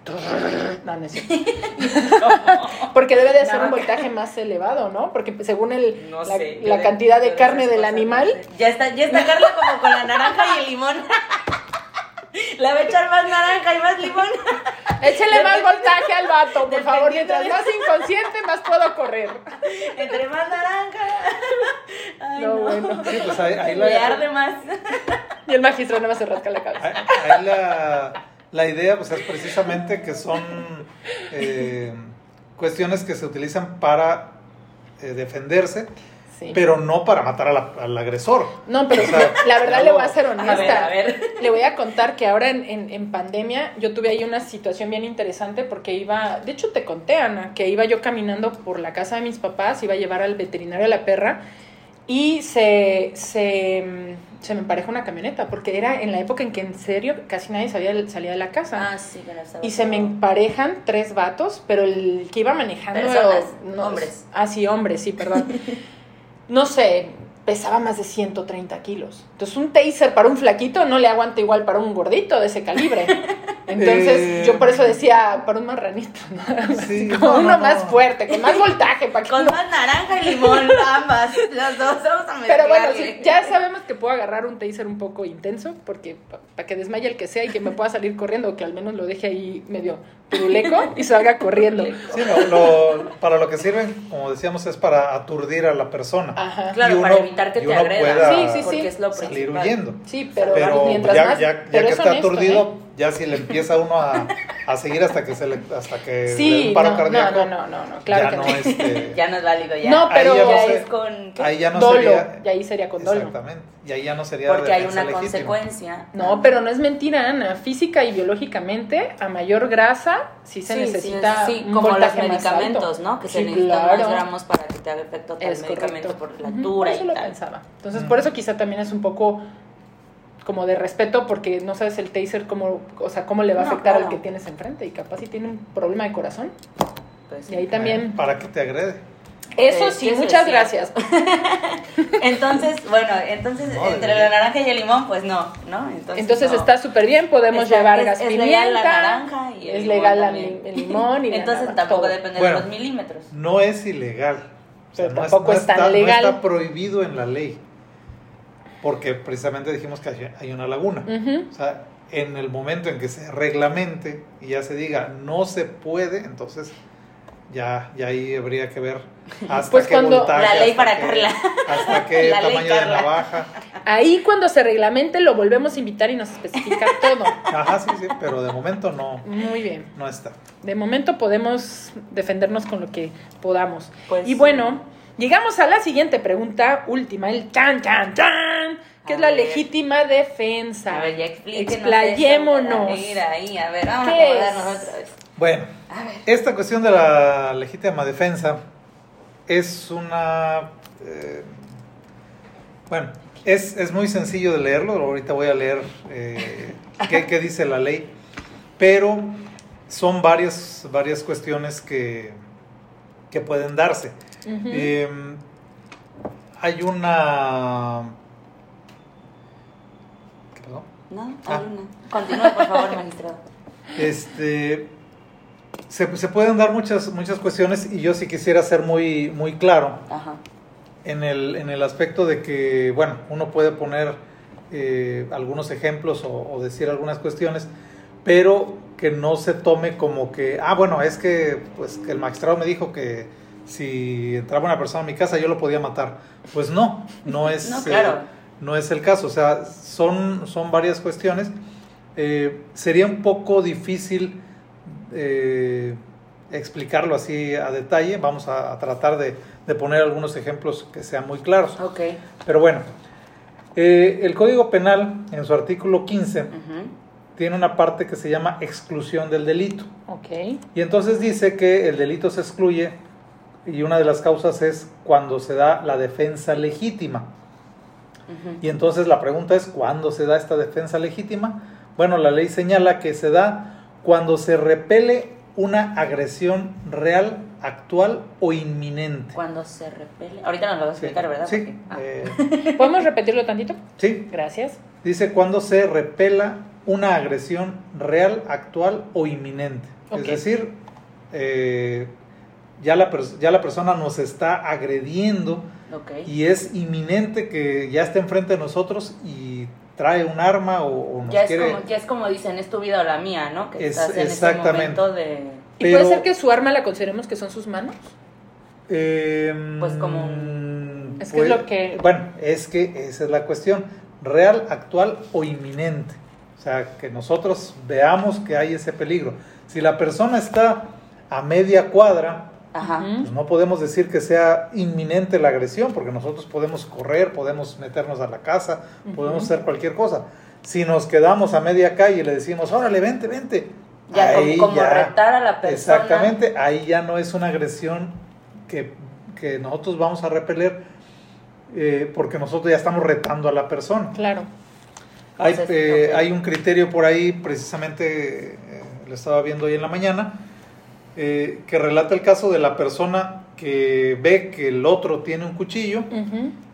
No, no es. [laughs] Porque debe de ser un voltaje más elevado, ¿no? Porque según el, No la, sé, yo la de- cantidad de de carne del no animal, sé. Ya está, ya está Carla como con la naranja y el limón. [laughs] Le va a echar más naranja y más limón. [laughs] échale más voltaje al vato, por favor. Mientras más inconsciente, más puedo correr. Entre más naranja. Ay, No, bueno. Sí, pues ahí, la, arde más. Y el magistrado nada más se rasca la cabeza. ahí- ahí la, la idea pues, es precisamente que son eh, cuestiones que se utilizan para eh, defenderse, Sí. pero no para matar a la- al agresor. No, pero O sea, la verdad algo- le voy a ser honesta. A ver, a ver. Le voy a contar que ahora en, en- en pandemia yo tuve ahí una situación bien interesante porque iba, de hecho te conté, Ana, que iba yo caminando por la casa de mis papás, iba a llevar al veterinario a la perra y se, se, se me emparejó una camioneta porque era en la época en que en serio casi nadie sabía, salía de la casa. Ah, sí, Y se me emparejan tres vatos, pero el que iba manejando... Personas, hombres. Ah, sí, hombres, sí, perdón. [laughs] no sé, pesaba más de 130 kilos. Entonces un taser para un flaquito no le aguanta igual para un gordito de ese calibre. [laughs] Entonces Eh, yo por eso decía, para un marranito, [laughs] ¿no? Sí, como no, uno no, más fuerte, con más voltaje, para que Con no- más naranja y limón, [laughs] ambas. Los dos vamos a Pero bueno, sí, ya sabemos que puedo agarrar un taser un poco intenso, porque para que desmaye el que sea y que me pueda salir corriendo, o que al menos lo deje ahí medio turuleco y salga corriendo. Sí, lo- lo- para lo que sirven, como decíamos, es para aturdir a la persona. Ajá. Claro, y para uno- evitar que y te uno agredan. pueda Sí, sí, sí. Porque es lo salir principal. huyendo. Sí, pero, Pero mientras ya, más. ya, ya pero que es está honesto, aturdido, ¿eh? Ya si le empieza uno a, a seguir hasta que se le, hasta que le Sí, un paro no, cardíaco. no, no, no, no, claro ya que no, no. este, [laughs] Ya no es válido ya. No, ahí pero- ya no ya se- es con... ¿qué? ahí ya no dolo, sería y ahí sería con dolo. exactamente y ahí ya no sería Porque hay una legítima. consecuencia. No, pero no es mentira, Ana. Física y biológicamente, a mayor grasa, sí se Sí, necesita sí, sí, un como los medicamentos. ¿no? Que se necesitan claro. más gramos para que te haga efecto tal Es medicamento correcto. por la altura por eso y lo tal. pensaba. Entonces, por eso quizá también es un poco como de respeto porque no sabes el taser cómo, o sea, cómo le va a No, afectar al claro. que tienes enfrente y capaz si tiene un problema de corazón. Pues, Y ahí también para que te agrede Eso Eh, sí, eso muchas gracias. [laughs] Entonces, bueno, entonces No, entre la naranja y el limón, pues no, ¿no? Entonces, Entonces no. está súper bien, podemos Está- llevar es- gas es legal la pimienta, naranja y el es limón legal también. el limón y la Entonces naranja, tampoco todo. depende Bueno. de los milímetros. no es ilegal O sea, Pero no es- tampoco no es tan está, no legal. está prohibido en la ley porque precisamente dijimos que hay, una laguna o sea en el momento en que se reglamente y ya se diga no se puede entonces ya, ya ahí habría que ver hasta Pues qué cuando- voltaje, La ley hasta para qué- Carla. hasta qué [laughs] La ley tamaño de Carla. navaja Ahí cuando se reglamente lo volvemos a invitar y nos especifica [laughs] todo. Ajá, sí, sí, pero de momento no, Muy bien. no está. De momento podemos defendernos con lo que podamos. Pues y sí. bueno, llegamos a la siguiente pregunta, última, el chan, chan, chan, que A es la ver. legítima defensa. A ver, ya. Explayémonos. ahí, a ver, vamos a ¿Qué es? otra vez. Bueno, A ver. esta cuestión de la legítima defensa es una... eh, bueno, es, es muy sencillo de leerlo, ahorita voy a leer eh, qué, qué dice la ley, pero son varias, varias cuestiones que, que pueden darse. Eh, hay una... ¿Qué pasó? No, Ah. hay una. Continúa, por favor, [laughs] magistrado. Este, se, se pueden dar muchas, muchas cuestiones y yo sí quisiera ser muy, muy claro Ajá. en el, en el aspecto de que, bueno, uno puede poner eh, algunos ejemplos o, o decir algunas cuestiones, pero que no se tome como que, ah, bueno, es que, pues, que el magistrado me dijo que si entraba una persona a mi casa yo lo podía matar. Pues no, no [laughs] es, No, claro. eh, no es el caso. O sea, son, son varias cuestiones. Eh, sería un poco difícil eh, explicarlo así a detalle. Vamos a, a tratar de, de poner algunos ejemplos que sean muy claros. Ok. Pero bueno, el Código Penal, en su artículo 15, Ujú. tiene una parte que se llama exclusión del delito. Y entonces dice que el delito se excluye y una de las causas es cuando se da la defensa legítima. Y entonces la pregunta es, ¿cuándo se da esta defensa legítima? Bueno, la ley señala que se da cuando se repele una agresión real, actual o inminente. Cuando se repele. Ahorita nos lo vas a Sí, explicar, ¿verdad? sí, ah. eh, [laughs] ¿Podemos repetirlo tantito? sí, Gracias. dice cuando se repela una agresión real, actual o inminente. Es decir, eh, ya, la ya la persona nos está agrediendo y es inminente que ya esté enfrente de nosotros y trae un arma o, o nos ya, es quiere... como, ya es como dicen, es tu vida o la mía, ¿no? Que Es- estás en ese exactamente. momento de... ¿Y Pero- puede ser que su arma la consideremos que son sus manos? Eh, Pues como- Es que es lo que- Bueno, es que esa es la cuestión. Real, actual o inminente. O sea, que nosotros veamos que hay ese peligro. Si la persona está a media cuadra, Ajá. Pues no podemos decir que sea inminente la agresión, porque nosotros podemos correr, podemos meternos a la casa, podemos hacer cualquier cosa. Si nos quedamos a media calle y le decimos, órale, vente, vente. Ya ahí como ya- retar a la persona. Exactamente, ahí ya no es una agresión que, que nosotros vamos a repeler eh, porque nosotros ya estamos retando a la persona. Claro. Hay, Entonces, eh, hay un criterio por ahí, precisamente eh, lo estaba viendo hoy en la mañana, eh, que relata el caso de la persona que ve que el otro tiene un cuchillo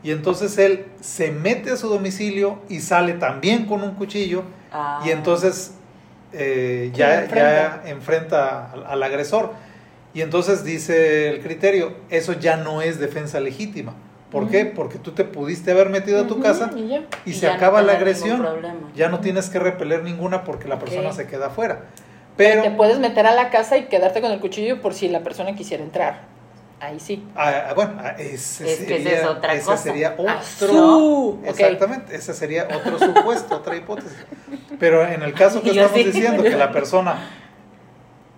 y entonces él se mete a su domicilio y sale también con un cuchillo Ah. y entonces eh, ya, enfrenta. ya enfrenta al, al agresor. Y entonces dice el criterio, eso ya no es defensa legítima. ¿Por qué? Porque tú te pudiste haber metido a tu casa y ya. y, Y se no acaba la agresión. Ya no tienes que repeler ninguna porque la persona se queda afuera. Pero te puedes meter a la casa y quedarte con el cuchillo por si la persona quisiera entrar. Ahí sí. ah, ah, bueno, ah, ese Es que sería, esa es otra ese cosa. sería Ah, otro. su, ok. Exactamente, ese sería otro supuesto, otra hipótesis. Pero en el caso que estamos sí. diciendo que la persona,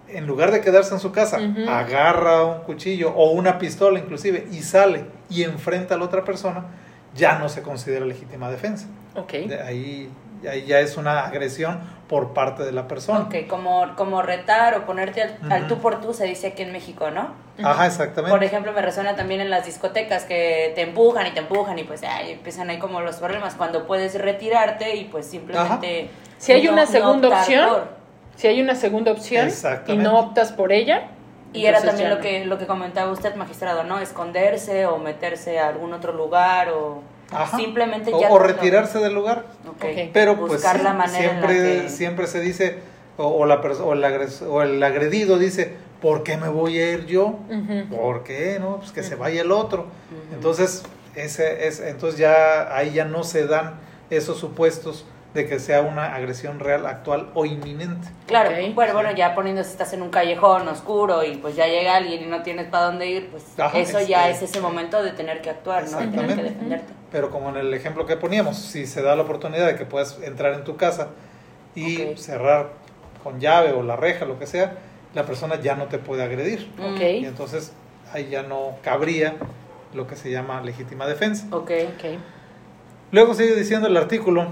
en lugar de quedarse en su casa, agarra un cuchillo o una pistola inclusive y sale y enfrenta a la otra persona, ya no se considera legítima defensa. Ok. De ahí, ahí ya es una agresión por parte de la persona. Ok, como, como retar o ponerte al, al Ujú. tú por tú se dice aquí en México, ¿no? Ajá, exactamente. Por ejemplo, me resuena también en las discotecas que te empujan y te empujan y pues ay, empiezan ahí como los problemas cuando puedes retirarte y pues simplemente... Si hay no- una no segunda optar opción, por. Si hay una segunda opción y no optas por ella. Y era también lo que, lo que comentaba usted, magistrado, ¿no? Esconderse o meterse a algún otro lugar o Ajá. simplemente o, ya... o no- retirarse del lugar. Ok. Ok. Pero pues Buscar sí, la manera la siempre, que- siempre se dice, o, o la o, el agres- o el agredido dice, ¿por qué me voy a ir yo? Ujú. ¿Por qué? No, pues que se vaya el otro. Ujú. Entonces, ese es, entonces ya ahí ya no se dan esos supuestos de que sea una agresión real, actual o inminente. Claro, bueno, bueno, ya poniéndose, estás en un callejón oscuro y pues ya llega alguien y no tienes para dónde ir, pues Ajá, eso es- ya es- es ese momento de tener que actuar, ¿no? De tener que defenderte. Pero como en el ejemplo que poníamos, si se da la oportunidad de que puedas entrar en tu casa y cerrar con llave o la reja, lo que sea, la persona ya no te puede agredir. Mm. Ok. Y entonces ahí ya no cabría lo que se llama legítima defensa. Ok. Ok. Luego sigue diciendo el artículo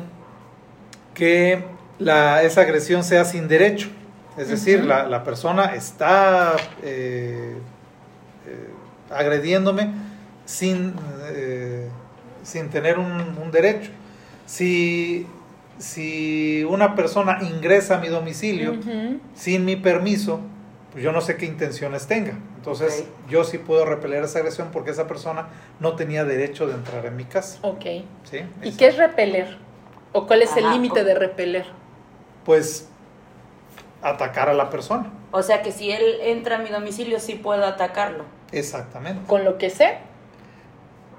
que la, esa agresión sea sin derecho. Es decir, la, la persona está eh, eh, agrediéndome sin, eh, sin tener un, un derecho. Si, si una persona ingresa a mi domicilio sin mi permiso, pues yo no sé qué intenciones tenga. Entonces, yo sí puedo repeler esa agresión porque esa persona no tenía derecho de entrar en mi casa. Ok. ¿sí? ¿Y qué es repeler? ¿O cuál es el límite de repeler? Pues atacar a la persona. O sea que si él entra a mi domicilio sí puedo atacarlo. Exactamente. ¿Con lo que sé?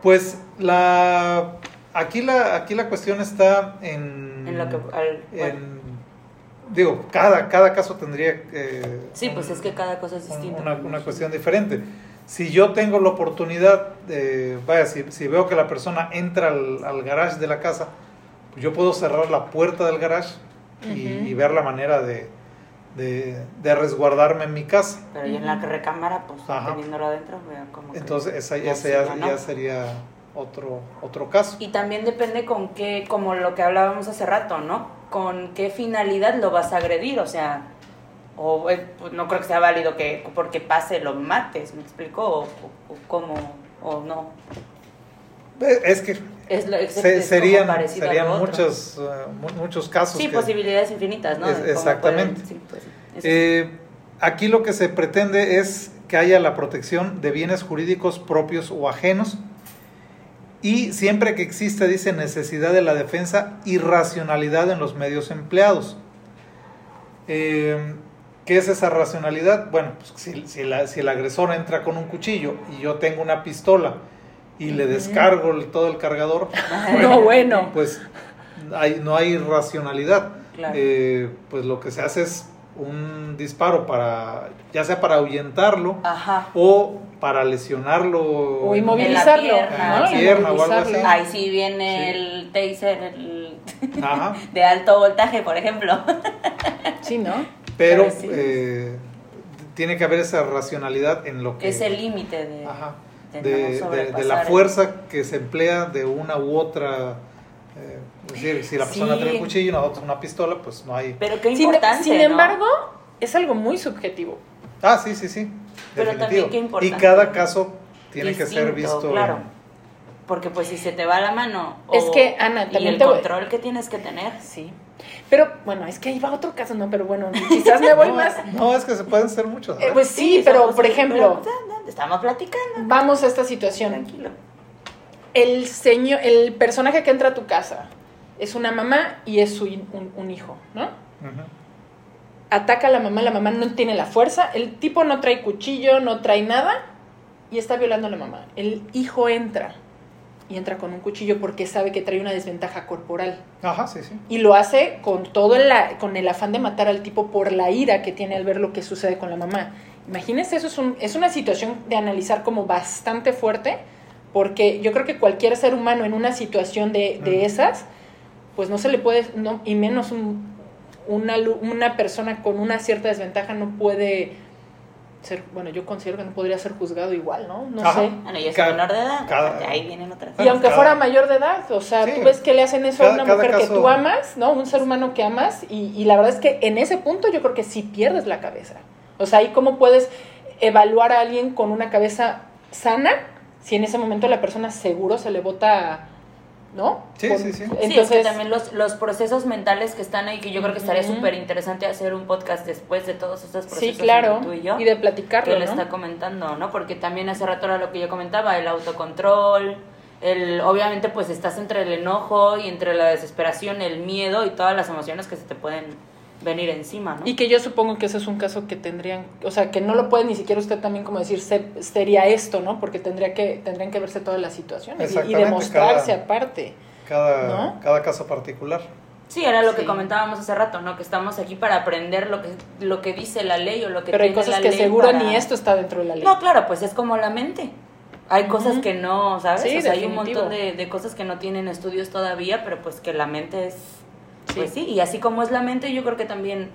Pues la aquí la aquí la cuestión está en, En lo que... al- bueno. en- digo cada cada caso tendría eh, Sí, pues un- es que cada cosa es distinta. una, una cuestión diferente. Si yo tengo la oportunidad, de, vaya, si, si veo que la persona entra al, al garage de la casa, yo puedo cerrar la puerta del garage y, Ujú. y ver la manera de, de, de resguardarme en mi casa. Pero ya en la recámara, pues Ajá. teniéndolo adentro, veo como que- Entonces, esa, ya ese sí, ya, ya no. ya sería otro, otro caso. Y también depende con qué, como lo que hablábamos hace rato, ¿no? Con qué finalidad lo vas a agredir, o sea, o eh, pues, no creo que sea válido que porque pase lo mates, ¿me explico? O, o- o cómo, o no. Eh, Es que Es, lo, es- se- es como serían, muchos, eh, mu- muchos casos. Sí, que- posibilidades infinitas, ¿no? Exactamente. pueden- sí, pues. Eh, aquí lo que se pretende es que haya la protección de bienes jurídicos propios o ajenos y siempre que exista, dice, necesidad de la defensa y racionalidad en los medios empleados. Eh, ¿Qué es esa racionalidad? Bueno, pues si, si la- si el agresor entra con un cuchillo y yo tengo una pistola y le descargo el- todo el cargador, No, bueno. pues hay- no hay racionalidad. Claro. Eh, pues lo que se hace es un disparo para, ya sea para ahuyentarlo Ajá. o para lesionarlo. O En inmovilizarlo. la pierna, ¿no? en la pierna o algo así. Ahí sí viene Sí. el taser el Ajá, [laughs] de alto voltaje, por ejemplo. [laughs] Sí, ¿no? pero Pero sí. eh, tiene que haber esa racionalidad en lo que... Es el límite de, Ajá, de de, no de- de sobrepasar la el- fuerza que se emplea de una u otra... eh, es decir, si la persona Sí. tiene un cuchillo y nosotros una pistola, pues no hay... Pero qué Sin, importante, sin ¿no? embargo, es algo muy subjetivo. Ah, sí, sí, sí. Pero definitivo. también qué importante. Y cada caso tiene que ser visto. claro. Porque pues si se te va la mano Es o- que, Ana, y también el te voy- control que tienes que tener. Sí. Pero bueno, es que ahí va otro caso, ¿no? Pero bueno, quizás me voy [laughs] no, más. no, es que se pueden ser muchos. Eh, pues sí, pero por ejemplo, pero, estamos platicando. vamos a esta situación. Tranquilo. El señor, el personaje que entra a tu casa es una mamá y es su un, un hijo, ¿no? Ujú. Ataca a la mamá, la mamá no tiene la fuerza, el tipo no trae cuchillo, no trae nada y está violando a la mamá. El hijo entra y entra con un cuchillo porque sabe que trae una desventaja corporal. Ajá, sí, sí. Y lo hace con todo el, con el afán de matar al tipo por la ira que tiene al ver lo que sucede con la mamá. Imagínense, eso es, un- es una situación de analizar como bastante fuerte, porque yo creo que cualquier ser humano en una situación de, de esas, pues no se le puede, no, y menos un- una, una persona con una cierta desventaja no puede ser, bueno, yo considero que no podría ser juzgado igual, ¿no? No Ajá. sé. Bueno, y es Cada- menor de edad. cada- ahí vienen otras Y Bueno, aunque cada- fuera mayor de edad, o sea, Sí. tú ves que le hacen eso Cada- a una mujer que tú amas, ¿no? Un ser humano que amas, y, y la verdad es que en ese punto yo creo que sí pierdes la cabeza. O sea, ahí cómo puedes evaluar a alguien con una cabeza sana si en ese momento la persona seguro se le bota, ¿no? Sí, Con- sí, sí. Sí, es que Entonces, también los, los procesos mentales que están ahí, que yo creo que estaría Ujú. súper interesante hacer un podcast después de todos estos procesos sí, claro, entre tú y yo. y de que platicarlo, él ¿no? está comentando, ¿no? Porque también hace rato era lo que yo comentaba, el autocontrol, el obviamente pues estás entre el enojo y entre la desesperación, el miedo y todas las emociones que se te pueden venir encima, ¿no? Y que yo supongo que ese es un caso que tendrían, o sea, que no lo puede ni siquiera usted también como decir, se- sería esto, ¿no? Porque tendría que, tendrían que verse todas las situaciones y- demostrarse cada- aparte. Cada, ¿No? cada caso particular. Sí, era lo Sí. que comentábamos hace rato, ¿no? Que estamos aquí para aprender lo que, lo que dice la ley o lo que Pero hay tiene cosas la que ley seguro para- ni esto está dentro de la ley. No, claro, pues es como la mente. Hay cosas que no, ¿sabes? Sí, o sea, hay un montón de, de cosas que no tienen estudios todavía, pero pues que la mente es... Sí. Pues sí, y así como es la mente, yo creo que también,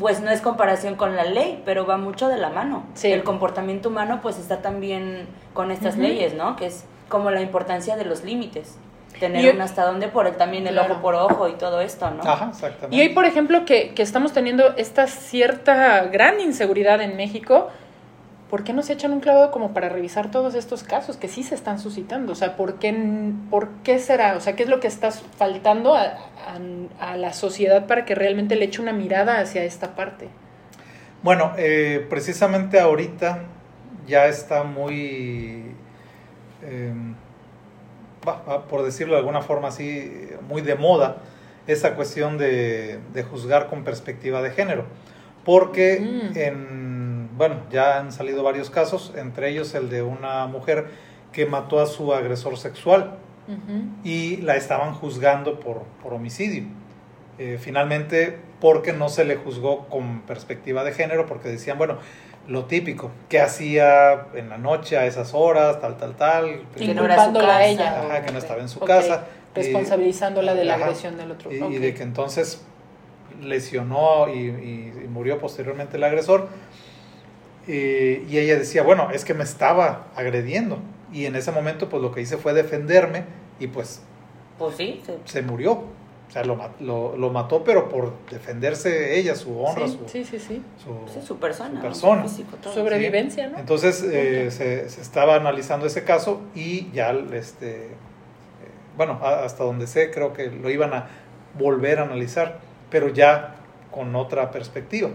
pues no es comparación con la ley, pero va mucho de la mano. Sí. El comportamiento humano pues está también con estas leyes, ¿no? Que es como la importancia de los límites. Tener Y- un hasta dónde por el también el Claro. ojo por ojo y todo esto, ¿no? Ajá, exactamente. Y hoy, por ejemplo, que, que estamos teniendo esta cierta gran inseguridad en México, ¿por qué no se echan un clavado como para revisar todos estos casos que sí se están suscitando? O sea, ¿por qué, por qué será? O sea, ¿qué es lo que está faltando a, a- a la sociedad para que realmente le eche una mirada hacia esta parte? Bueno, eh, precisamente ahorita ya está muy, eh, va, por decirlo de alguna forma así, muy de moda esa cuestión de, de juzgar con perspectiva de género. Porque Mm. en, bueno, ya han salido varios casos, entre ellos el de una mujer que mató a su agresor sexual y la estaban juzgando por, por homicidio. Eh, finalmente, porque no se le juzgó con perspectiva de género, porque decían, bueno, lo típico, ¿qué hacía en la noche a esas horas, tal, tal, tal? Que no era su Inculpándola a casa. ella. Ajá, que no estaba en su casa. Responsabilizándola de la Ajá. agresión del otro. Y, y de que entonces lesionó y, y- y murió posteriormente el agresor. Eh, y ella decía, bueno, es que me estaba agrediendo. Y en ese momento, pues lo que hice fue defenderme y pues Pues sí, se- se murió. O sea, lo, lo, lo mató, pero por defenderse ella, su honra, Sí, su, sí, sí, sí. su- sí, su persona. su persona. físico, todo. Sobrevivencia, ¿no? Entonces eh, se, se estaba analizando ese caso y ya, este, eh, bueno, hasta donde sé, creo que lo iban a volver a analizar, pero ya con otra perspectiva.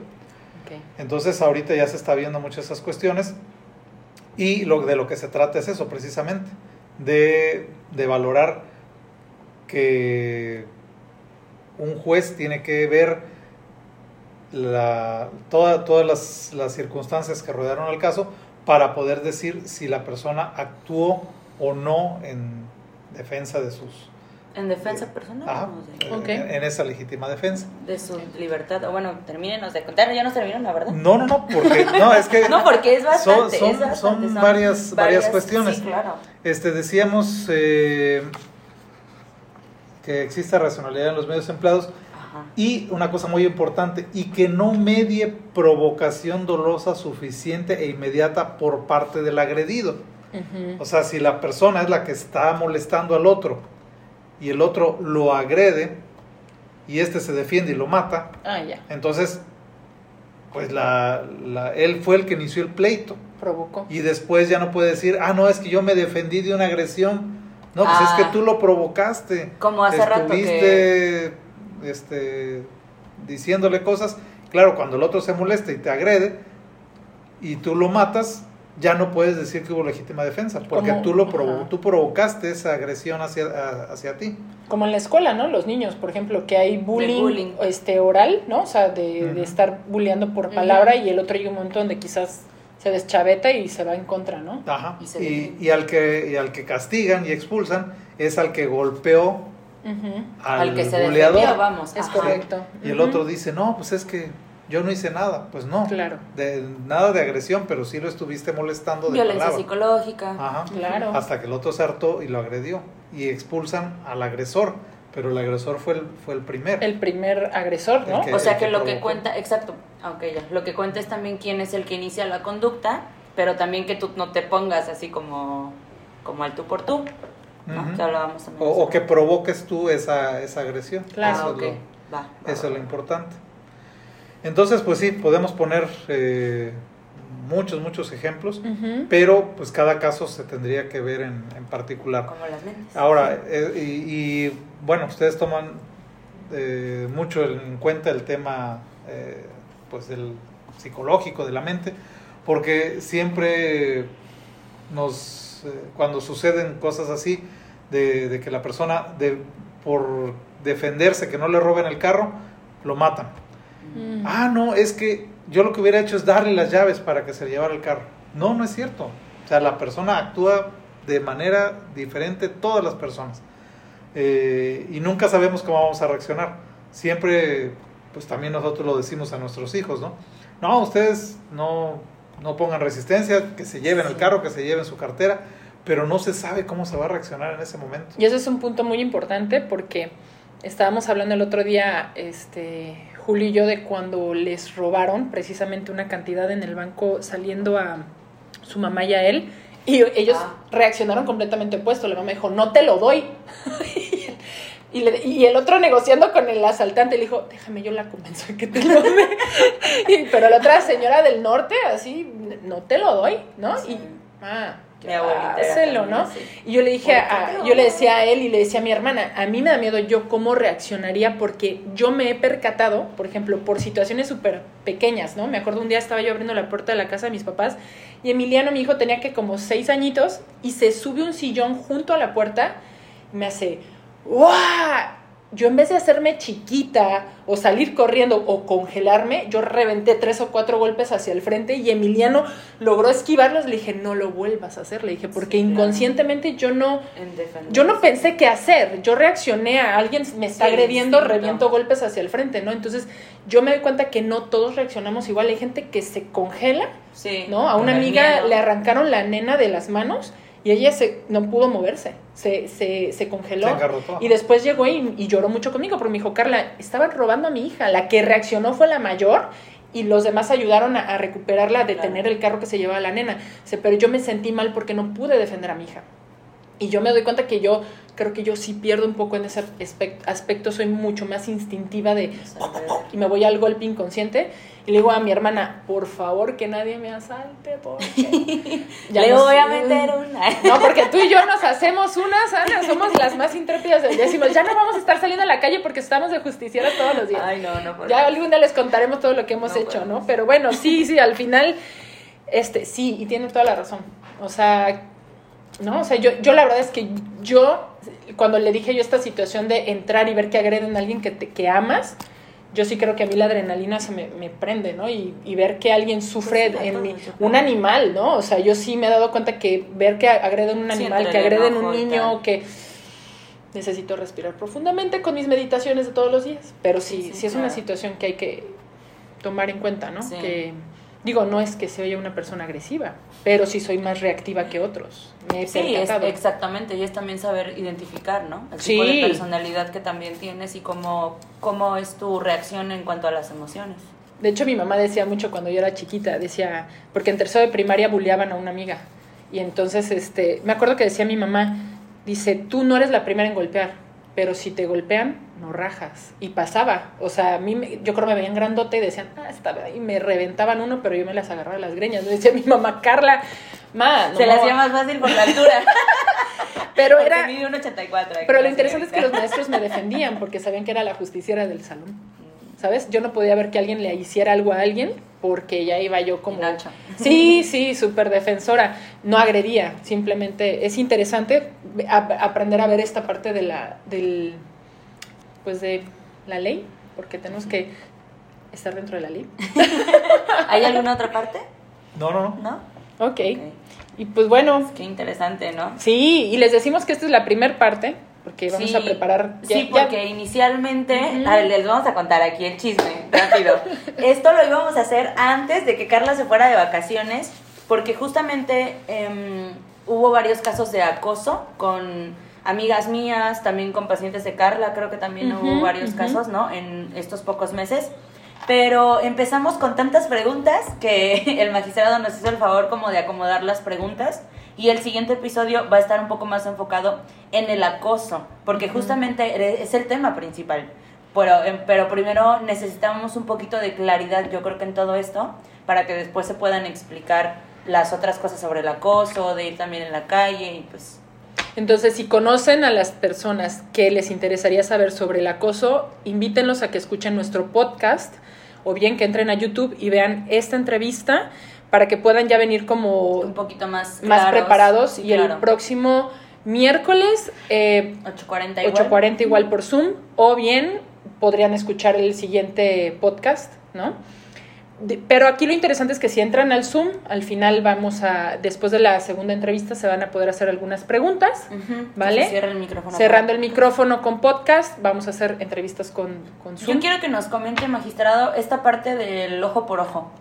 Entonces ahorita ya se está viendo muchas esas cuestiones y lo, de lo que se trata es eso precisamente, de, de valorar que un juez tiene que ver la, toda- todas las, las circunstancias que rodearon al caso para poder decir si la persona actuó o no en defensa de sus En defensa personal. ajá, en, en esa legítima defensa. De, su libertad. O bueno, termínenos de contar. Ya nos terminaron, la verdad. No, no, no, porque no es que [laughs] No, porque es son, bastante. son, es bastante, son varias, varias cuestiones. Sí, claro. Este, decíamos eh, que existe racionalidad en los medios empleados Ajá. y una cosa muy importante, y que no medie provocación dolosa suficiente e inmediata por parte del agredido. O sea, si la persona es la que está molestando al otro y el otro lo agrede y este se defiende y lo mata, Ah, ya. entonces, pues la, la- él fue el que inició el pleito. Provocó. Y después ya no puede decir, ah, no, es que yo me defendí de una agresión. No, pues Ah. es que tú lo provocaste. Como hace rato Estuviste, este, diciéndole cosas. Claro, cuando el otro se molesta y te agrede y tú lo matas, ya no puedes decir que hubo legítima defensa, porque tú, lo provo- tú provocaste esa agresión hacia, a- hacia ti. Como en la escuela, ¿no? Los niños, por ejemplo, que hay bullying, bullying. este oral, ¿no? O sea, de, de estar bulleando por palabra y el otro llega un montón de quizás se deschaveta y se va en contra, ¿no? Ajá. Y se Y, al que, y al que castigan y expulsan es al que golpeó al, Al que se buleador. defendió, vamos. Es ajá. correcto. Y el otro dice, no, pues es que yo no hice nada. Pues no, Claro. de, nada de agresión, pero sí lo estuviste molestando de Violencia palabra. psicológica. Ajá. Claro. Hasta que el otro se hartó y lo agredió. Y expulsan al agresor, pero el agresor fue el, fue el primero. El primer agresor, ¿no? Que- O sea que que lo que cuenta, exacto, ah, ok, ya, lo que cuenta es también quién es el que inicia la conducta, pero también que tú no te pongas así como, como al tú por tú, ¿no? Ujú. Que hablábamos también. o, que provoques tú esa, esa agresión. Claro. Ah, Eso, es, va, lo, va, eso es lo importante. Entonces, pues sí, podemos poner eh, muchos, muchos ejemplos, pero pues cada caso se tendría que ver en, en particular. Como las mentes. Ahora, eh, y, y, bueno, ustedes toman eh, mucho en cuenta el tema eh, pues del psicológico de la mente, porque siempre nos, eh, cuando suceden cosas así, de, de que la persona de, por defenderse que no le roben el carro, lo matan. Mm. Ah, no, es que yo lo que hubiera hecho es darle las llaves para que se llevara el carro. No, no es cierto. O sea, la persona actúa de manera diferente, todas las personas. Eh, y nunca sabemos cómo vamos a reaccionar. siempre, pues también nosotros lo decimos a nuestros hijos, ¿no? No, ustedes no, no pongan resistencia, que se lleven el carro, que se lleven su cartera, pero no se sabe cómo se va a reaccionar en ese momento. Y eso es un punto muy importante porque estábamos hablando el otro día, este, Julio y yo, de cuando les robaron precisamente una cantidad en el banco saliendo a su mamá y a él. Y ellos Ah. reaccionaron completamente opuesto. La mamá dijo, no te lo doy. [laughs] y, le- y el otro negociando con el asaltante le dijo, déjame, yo la convenzo que te lo dé. [laughs] Pero la otra señora del norte, así, no te lo doy, ¿no? Sí. Y, ah, Mi abuelita también ¿no? así. Y yo le dije, ¿Por qué a, te lo yo le decía a él y le decía a mi hermana, a mí me da miedo yo cómo reaccionaría porque yo me he percatado, por ejemplo, por situaciones súper pequeñas, ¿no? Me acuerdo un día estaba yo abriendo la puerta de la casa de mis papás y Emiliano, mi hijo, tenía que como seis añitos y se sube un sillón junto a la puerta y me hace, ¡guau! Yo en vez de hacerme chiquita o salir corriendo o congelarme, yo reventé tres o cuatro golpes hacia el frente y Emiliano logró esquivarlos. Le dije, no lo vuelvas a hacer. Le dije, porque Sí, claro. inconscientemente yo no, yo no pensé qué hacer. Yo reaccioné a alguien me está Sí, agrediendo, reviento golpes hacia el frente, ¿no? Entonces yo me doy cuenta que no todos reaccionamos igual. Hay gente que se congela, Sí, ¿no? A una amiga le arrancaron la nena de las manos y ella se, no pudo moverse. Se, se, se congeló. Se. Y después llegó y, y lloró mucho conmigo porque me dijo, Carla, estaban robando a mi hija. La que reaccionó fue la mayor y los demás ayudaron a, a recuperarla, a detener el carro que se llevaba a la nena. Dice, pero yo me sentí mal porque no pude defender a mi hija. Y yo me doy cuenta que yo creo que yo sí pierdo un poco en ese aspect- aspecto, soy mucho más instintiva de y me voy al golpe inconsciente y le digo a mi hermana, por favor que nadie me asalte porque [laughs] ya Le voy sé". a meter [laughs] una. No, porque tú y yo nos hacemos unas, Ana, somos las más intrépidas. Decimos, ya no vamos a estar saliendo a la calle porque estamos de justiciera todos los días. Ay, no, no. por Ya algún día les contaremos todo lo que hemos No hecho, ¿no? Pero bueno, sí, sí, al final, este, sí, y tiene toda la razón. O sea, ¿no? O sea, yo, yo la verdad es que yo, cuando le dije yo esta situación de entrar y ver que agreden a alguien que, te, que amas, yo sí creo que a mí la adrenalina se me, me prende, ¿no? Y, y ver que alguien sufre Pues en mi, un animal, ¿no? O sea, yo sí me he dado cuenta que ver que agreden un animal, que agreden un niño, que necesito respirar profundamente con mis meditaciones de todos los días. Pero sí, Sí, sí, sí, es una situación que hay que tomar en cuenta, ¿no? Sí. Que digo, no es que se oye una persona agresiva, pero sí soy más reactiva que otros. Me he Sí, es, exactamente, y es también saber identificar, ¿no? El Sí. tipo de personalidad que también tienes y cómo, cómo es tu reacción en cuanto a las emociones. De hecho, mi mamá decía mucho cuando yo era chiquita, decía, porque en tercero de primaria bulleaban a una amiga. Y entonces, este, me acuerdo que decía mi mamá, dice, tú no eres la primera en golpear, pero si te golpean, no rajas. Y pasaba. O sea, a mí, me- yo creo que me veían grandote y decían, ah, estaba ahí, me reventaban uno, pero yo me las agarraba las greñas. Me decía mi mamá, Carla, ma, no, Se le hacía más fácil por la altura. [laughs] Pero Porque era, mide un 84. pero lo interesante es que los maestros me defendían porque sabían que era la justiciera del salón. ¿Sabes? Yo no podía ver que alguien le hiciera algo a alguien porque ya iba yo como... Nacho. Sí, sí, súper defensora. No agredía, simplemente es interesante ap- aprender a ver esta parte de la, del, pues de la ley, porque tenemos que estar dentro de la ley. [laughs] ¿Hay alguna otra parte? No, no, no. ¿No? Ok. Ok. Y pues bueno, Qué interesante, ¿no? sí, y les decimos que esta es la primera parte, porque vamos Sí, a preparar... ya- sí, ya- porque inicialmente, a ver, les vamos a contar aquí el chisme, rápido. [laughs] Esto lo íbamos a hacer antes de que Carla se fuera de vacaciones, porque justamente em, hubo varios casos de acoso con amigas mías, también con pacientes de Carla, creo que también hubo varios casos, ¿no? En estos pocos meses. Pero empezamos con tantas preguntas que [laughs] el magistrado nos hizo el favor como de acomodar las preguntas y el siguiente episodio va a estar un poco más enfocado en el acoso, porque justamente es el tema principal. Pero, em, pero primero necesitamos un poquito de claridad, yo creo que en todo esto, para que después se puedan explicar las otras cosas sobre el acoso, de ir también en la calle y pues... Entonces, si conocen a las personas que les interesaría saber sobre el acoso, invítenlos a que escuchen nuestro podcast o bien que entren a YouTube y vean esta entrevista para que puedan ya venir como Un poquito más... más claros. preparados y el próximo miércoles eh, 8.40 igual. 8.40 igual por Zoom o bien podrían escuchar el siguiente podcast, ¿no? de- pero aquí lo interesante es que si entran al Zoom, al final vamos a, después de la segunda entrevista, se van a poder hacer algunas preguntas. ¿Vale? Cierra el micrófono. Cerrando el micrófono con podcast, vamos a hacer entrevistas con, con Zoom. Yo quiero que nos comente, magistrado, esta parte del ojo por ojo.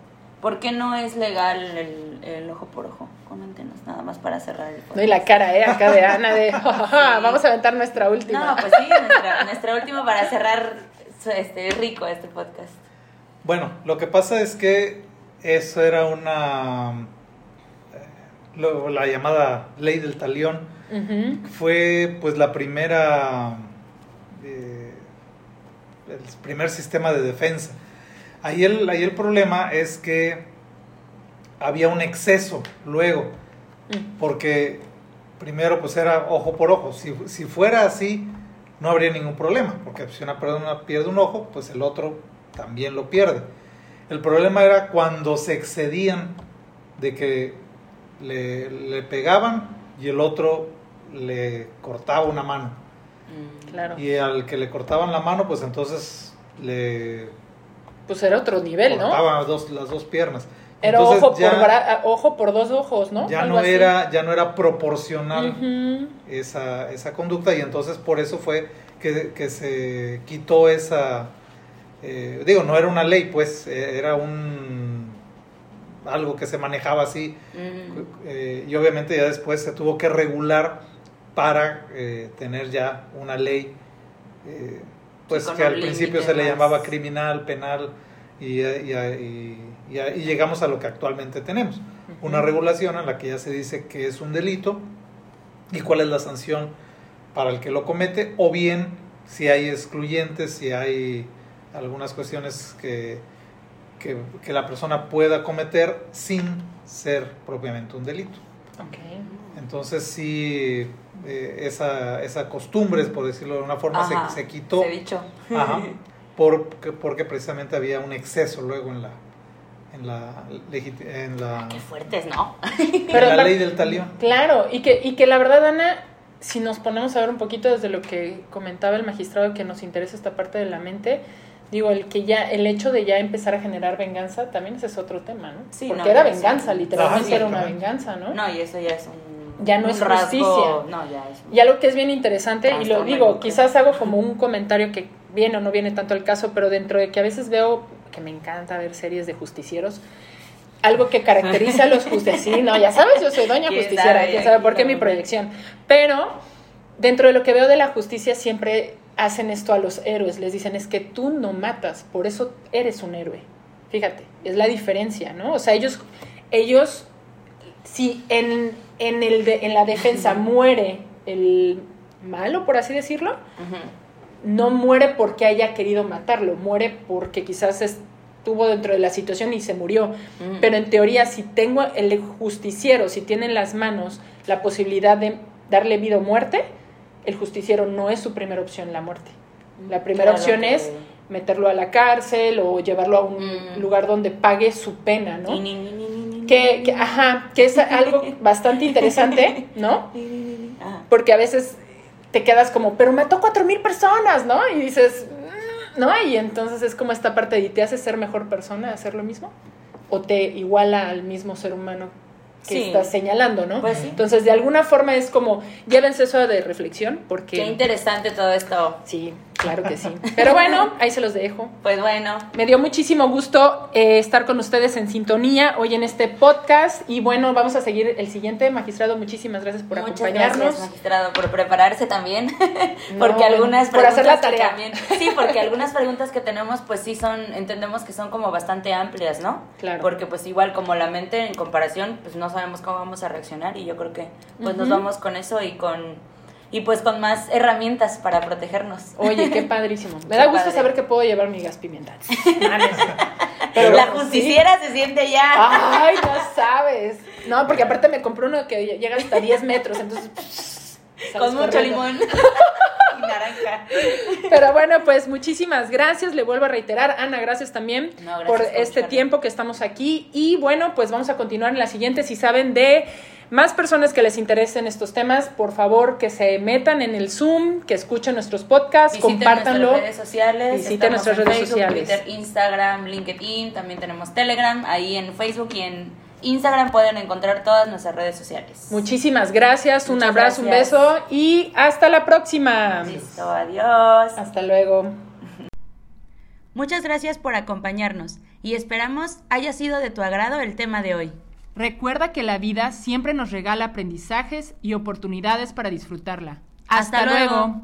¿Por qué no es legal el, el ojo por ojo? Coméntenos, nada más para cerrar el podcast. No, y la cara, ¿eh? Acá de Ana de, [laughs] vamos a aventar nuestra última. No, pues sí, nuestra, [laughs] nuestra última para cerrar este, rico este podcast. Bueno, lo que pasa es que eso era una... eh, lo- la llamada ley del talión fue pues la primera... eh, el primer sistema de defensa. Ahí el, ahí el problema es que había un exceso luego, Mm. porque primero pues era ojo por ojo. Si, si fuera así, no habría ningún problema, porque si una persona pierde un ojo, pues el otro también lo pierde. El problema era cuando se excedían de que le, le pegaban y el otro le cortaba una mano. Mm. Claro. Y al que le cortaban la mano, pues entonces le Pues era otro nivel, ¿no? dos, las dos piernas. Era Entonces ojo, ya, por bra- ah, ojo por dos ojos, ¿no? ya Algo no así. era ya no era proporcional esa, esa conducta y entonces por eso fue que, que se quitó esa eh, digo no era una ley pues eh, era un algo que se manejaba así eh, y obviamente ya después se tuvo que regular para eh, tener ya una ley eh, pues que al principio se le llamaba criminal penal y, y- y- y- y llegamos a lo que actualmente tenemos una regulación en la que ya se dice que es un delito y cuál es la sanción para el que lo comete, o bien si hay excluyentes, si hay algunas cuestiones que, que, que la persona pueda cometer sin ser propiamente un delito. Ok. Entonces sí, eh, esa, esa costumbre, por decirlo de una forma, se, Ajá, se quitó. Se dicho. Ajá, [laughs] porque, porque precisamente había un exceso luego en la, en la, en la, Qué fuertes, ¿no? en Pero la ta- ley del talión. Claro, y que, y que la verdad, Ana, si nos ponemos a ver un poquito desde lo que comentaba el magistrado, que nos interesa esta parte de la mente, digo, el que ya, el hecho de ya empezar a generar venganza, también ese es otro tema, ¿no? Sí, Porque no, era ya venganza, sí. literalmente Ajá, era una venganza, ¿no? No, y eso ya es un. Ya no es rasgo- justicia. No, ya es. algo que es bien interesante, y lo digo, quizás hago como un comentario que viene o no viene tanto al caso, pero dentro de que a veces veo, que me encanta ver series de justicieros, algo que caracteriza a los justicieros, sí, no, ya sabes, yo soy doña [laughs] ¿Quién justiciera, quién sabe por qué mi proyección, pero dentro de lo que veo de la justicia siempre hacen esto a los héroes, les dicen es que tú no matas, por eso eres un héroe, fíjate, es la diferencia, ¿no? O sea, ellos, ellos, si en, en, el de- en la defensa [laughs] muere el malo, por así decirlo, no muere porque haya querido matarlo, muere porque quizás estuvo dentro de la situación y se murió. Pero en teoría, si tengo el justiciero, si tiene en las manos la posibilidad de darle vida o muerte, el justiciero no es su primera opción la muerte. La primera Claro opción que- es meterlo a la cárcel o llevarlo a un Mm. lugar donde pague su pena, ¿no? Ni, ni, ni, Que, que, ajá, que es algo [laughs] bastante interesante, ¿no? [laughs] Ajá. porque a veces te quedas como, pero mató cuatro mil personas, ¿no? Y dices, "Mm", ¿no? Y entonces es como esta parte de, ¿te hace ser mejor persona hacer lo mismo? ¿O te iguala al mismo ser humano que Sí. estás señalando, ¿no? Pues sí. Entonces, de alguna forma es como, llévense eso de reflexión, porque... Qué interesante todo esto. Sí, claro que sí. [laughs] Pero bueno, ahí se los dejo. Pues bueno, Me dio muchísimo gusto eh, estar con ustedes en sintonía hoy en este podcast y bueno, vamos a seguir el siguiente. Magistrado, muchísimas gracias por muchas acompañarnos. gracias, magistrado, por prepararse también. [laughs] No, porque algunas por hacer la preguntas tarea. también- sí, porque algunas preguntas que tenemos, pues sí son, entendemos que son como bastante amplias, ¿no? Claro. Porque pues igual como la mente en comparación, pues no sabemos cómo vamos a reaccionar y yo creo que pues nos vamos con eso y con y pues con más herramientas para protegernos. Oye, qué padrísimo. [laughs] Me Qué da gusto padre. saber que puedo llevar mi gas pimienta. [laughs] Pero la sí. justiciera se siente ya. Ay, no sabes. No, porque aparte me compré uno que llega hasta 10 metros, entonces. con mucho corriendo. limón. [laughs] Naranja. Pero bueno, pues muchísimas gracias. Le vuelvo a reiterar, Ana, gracias también No, gracias por por este escucharme. tiempo que estamos aquí. Y bueno, pues vamos a continuar en la siguiente. Si saben de más personas que les interesen estos temas, por favor que se metan en el Zoom, que escuchen nuestros podcasts, Visiten compártanlo. nuestras redes sociales. Visiten nuestras redes Facebook, sociales. Twitter, Instagram, LinkedIn. También tenemos Telegram. Ahí en Facebook y en Instagram pueden encontrar todas nuestras redes sociales. Muchísimas gracias, un abrazo, gracias. un beso y hasta la próxima. Listo, adiós. Hasta luego. Muchas gracias por acompañarnos y esperamos haya sido de tu agrado el tema de hoy. Recuerda que la vida siempre nos regala aprendizajes y oportunidades para disfrutarla. Hasta luego.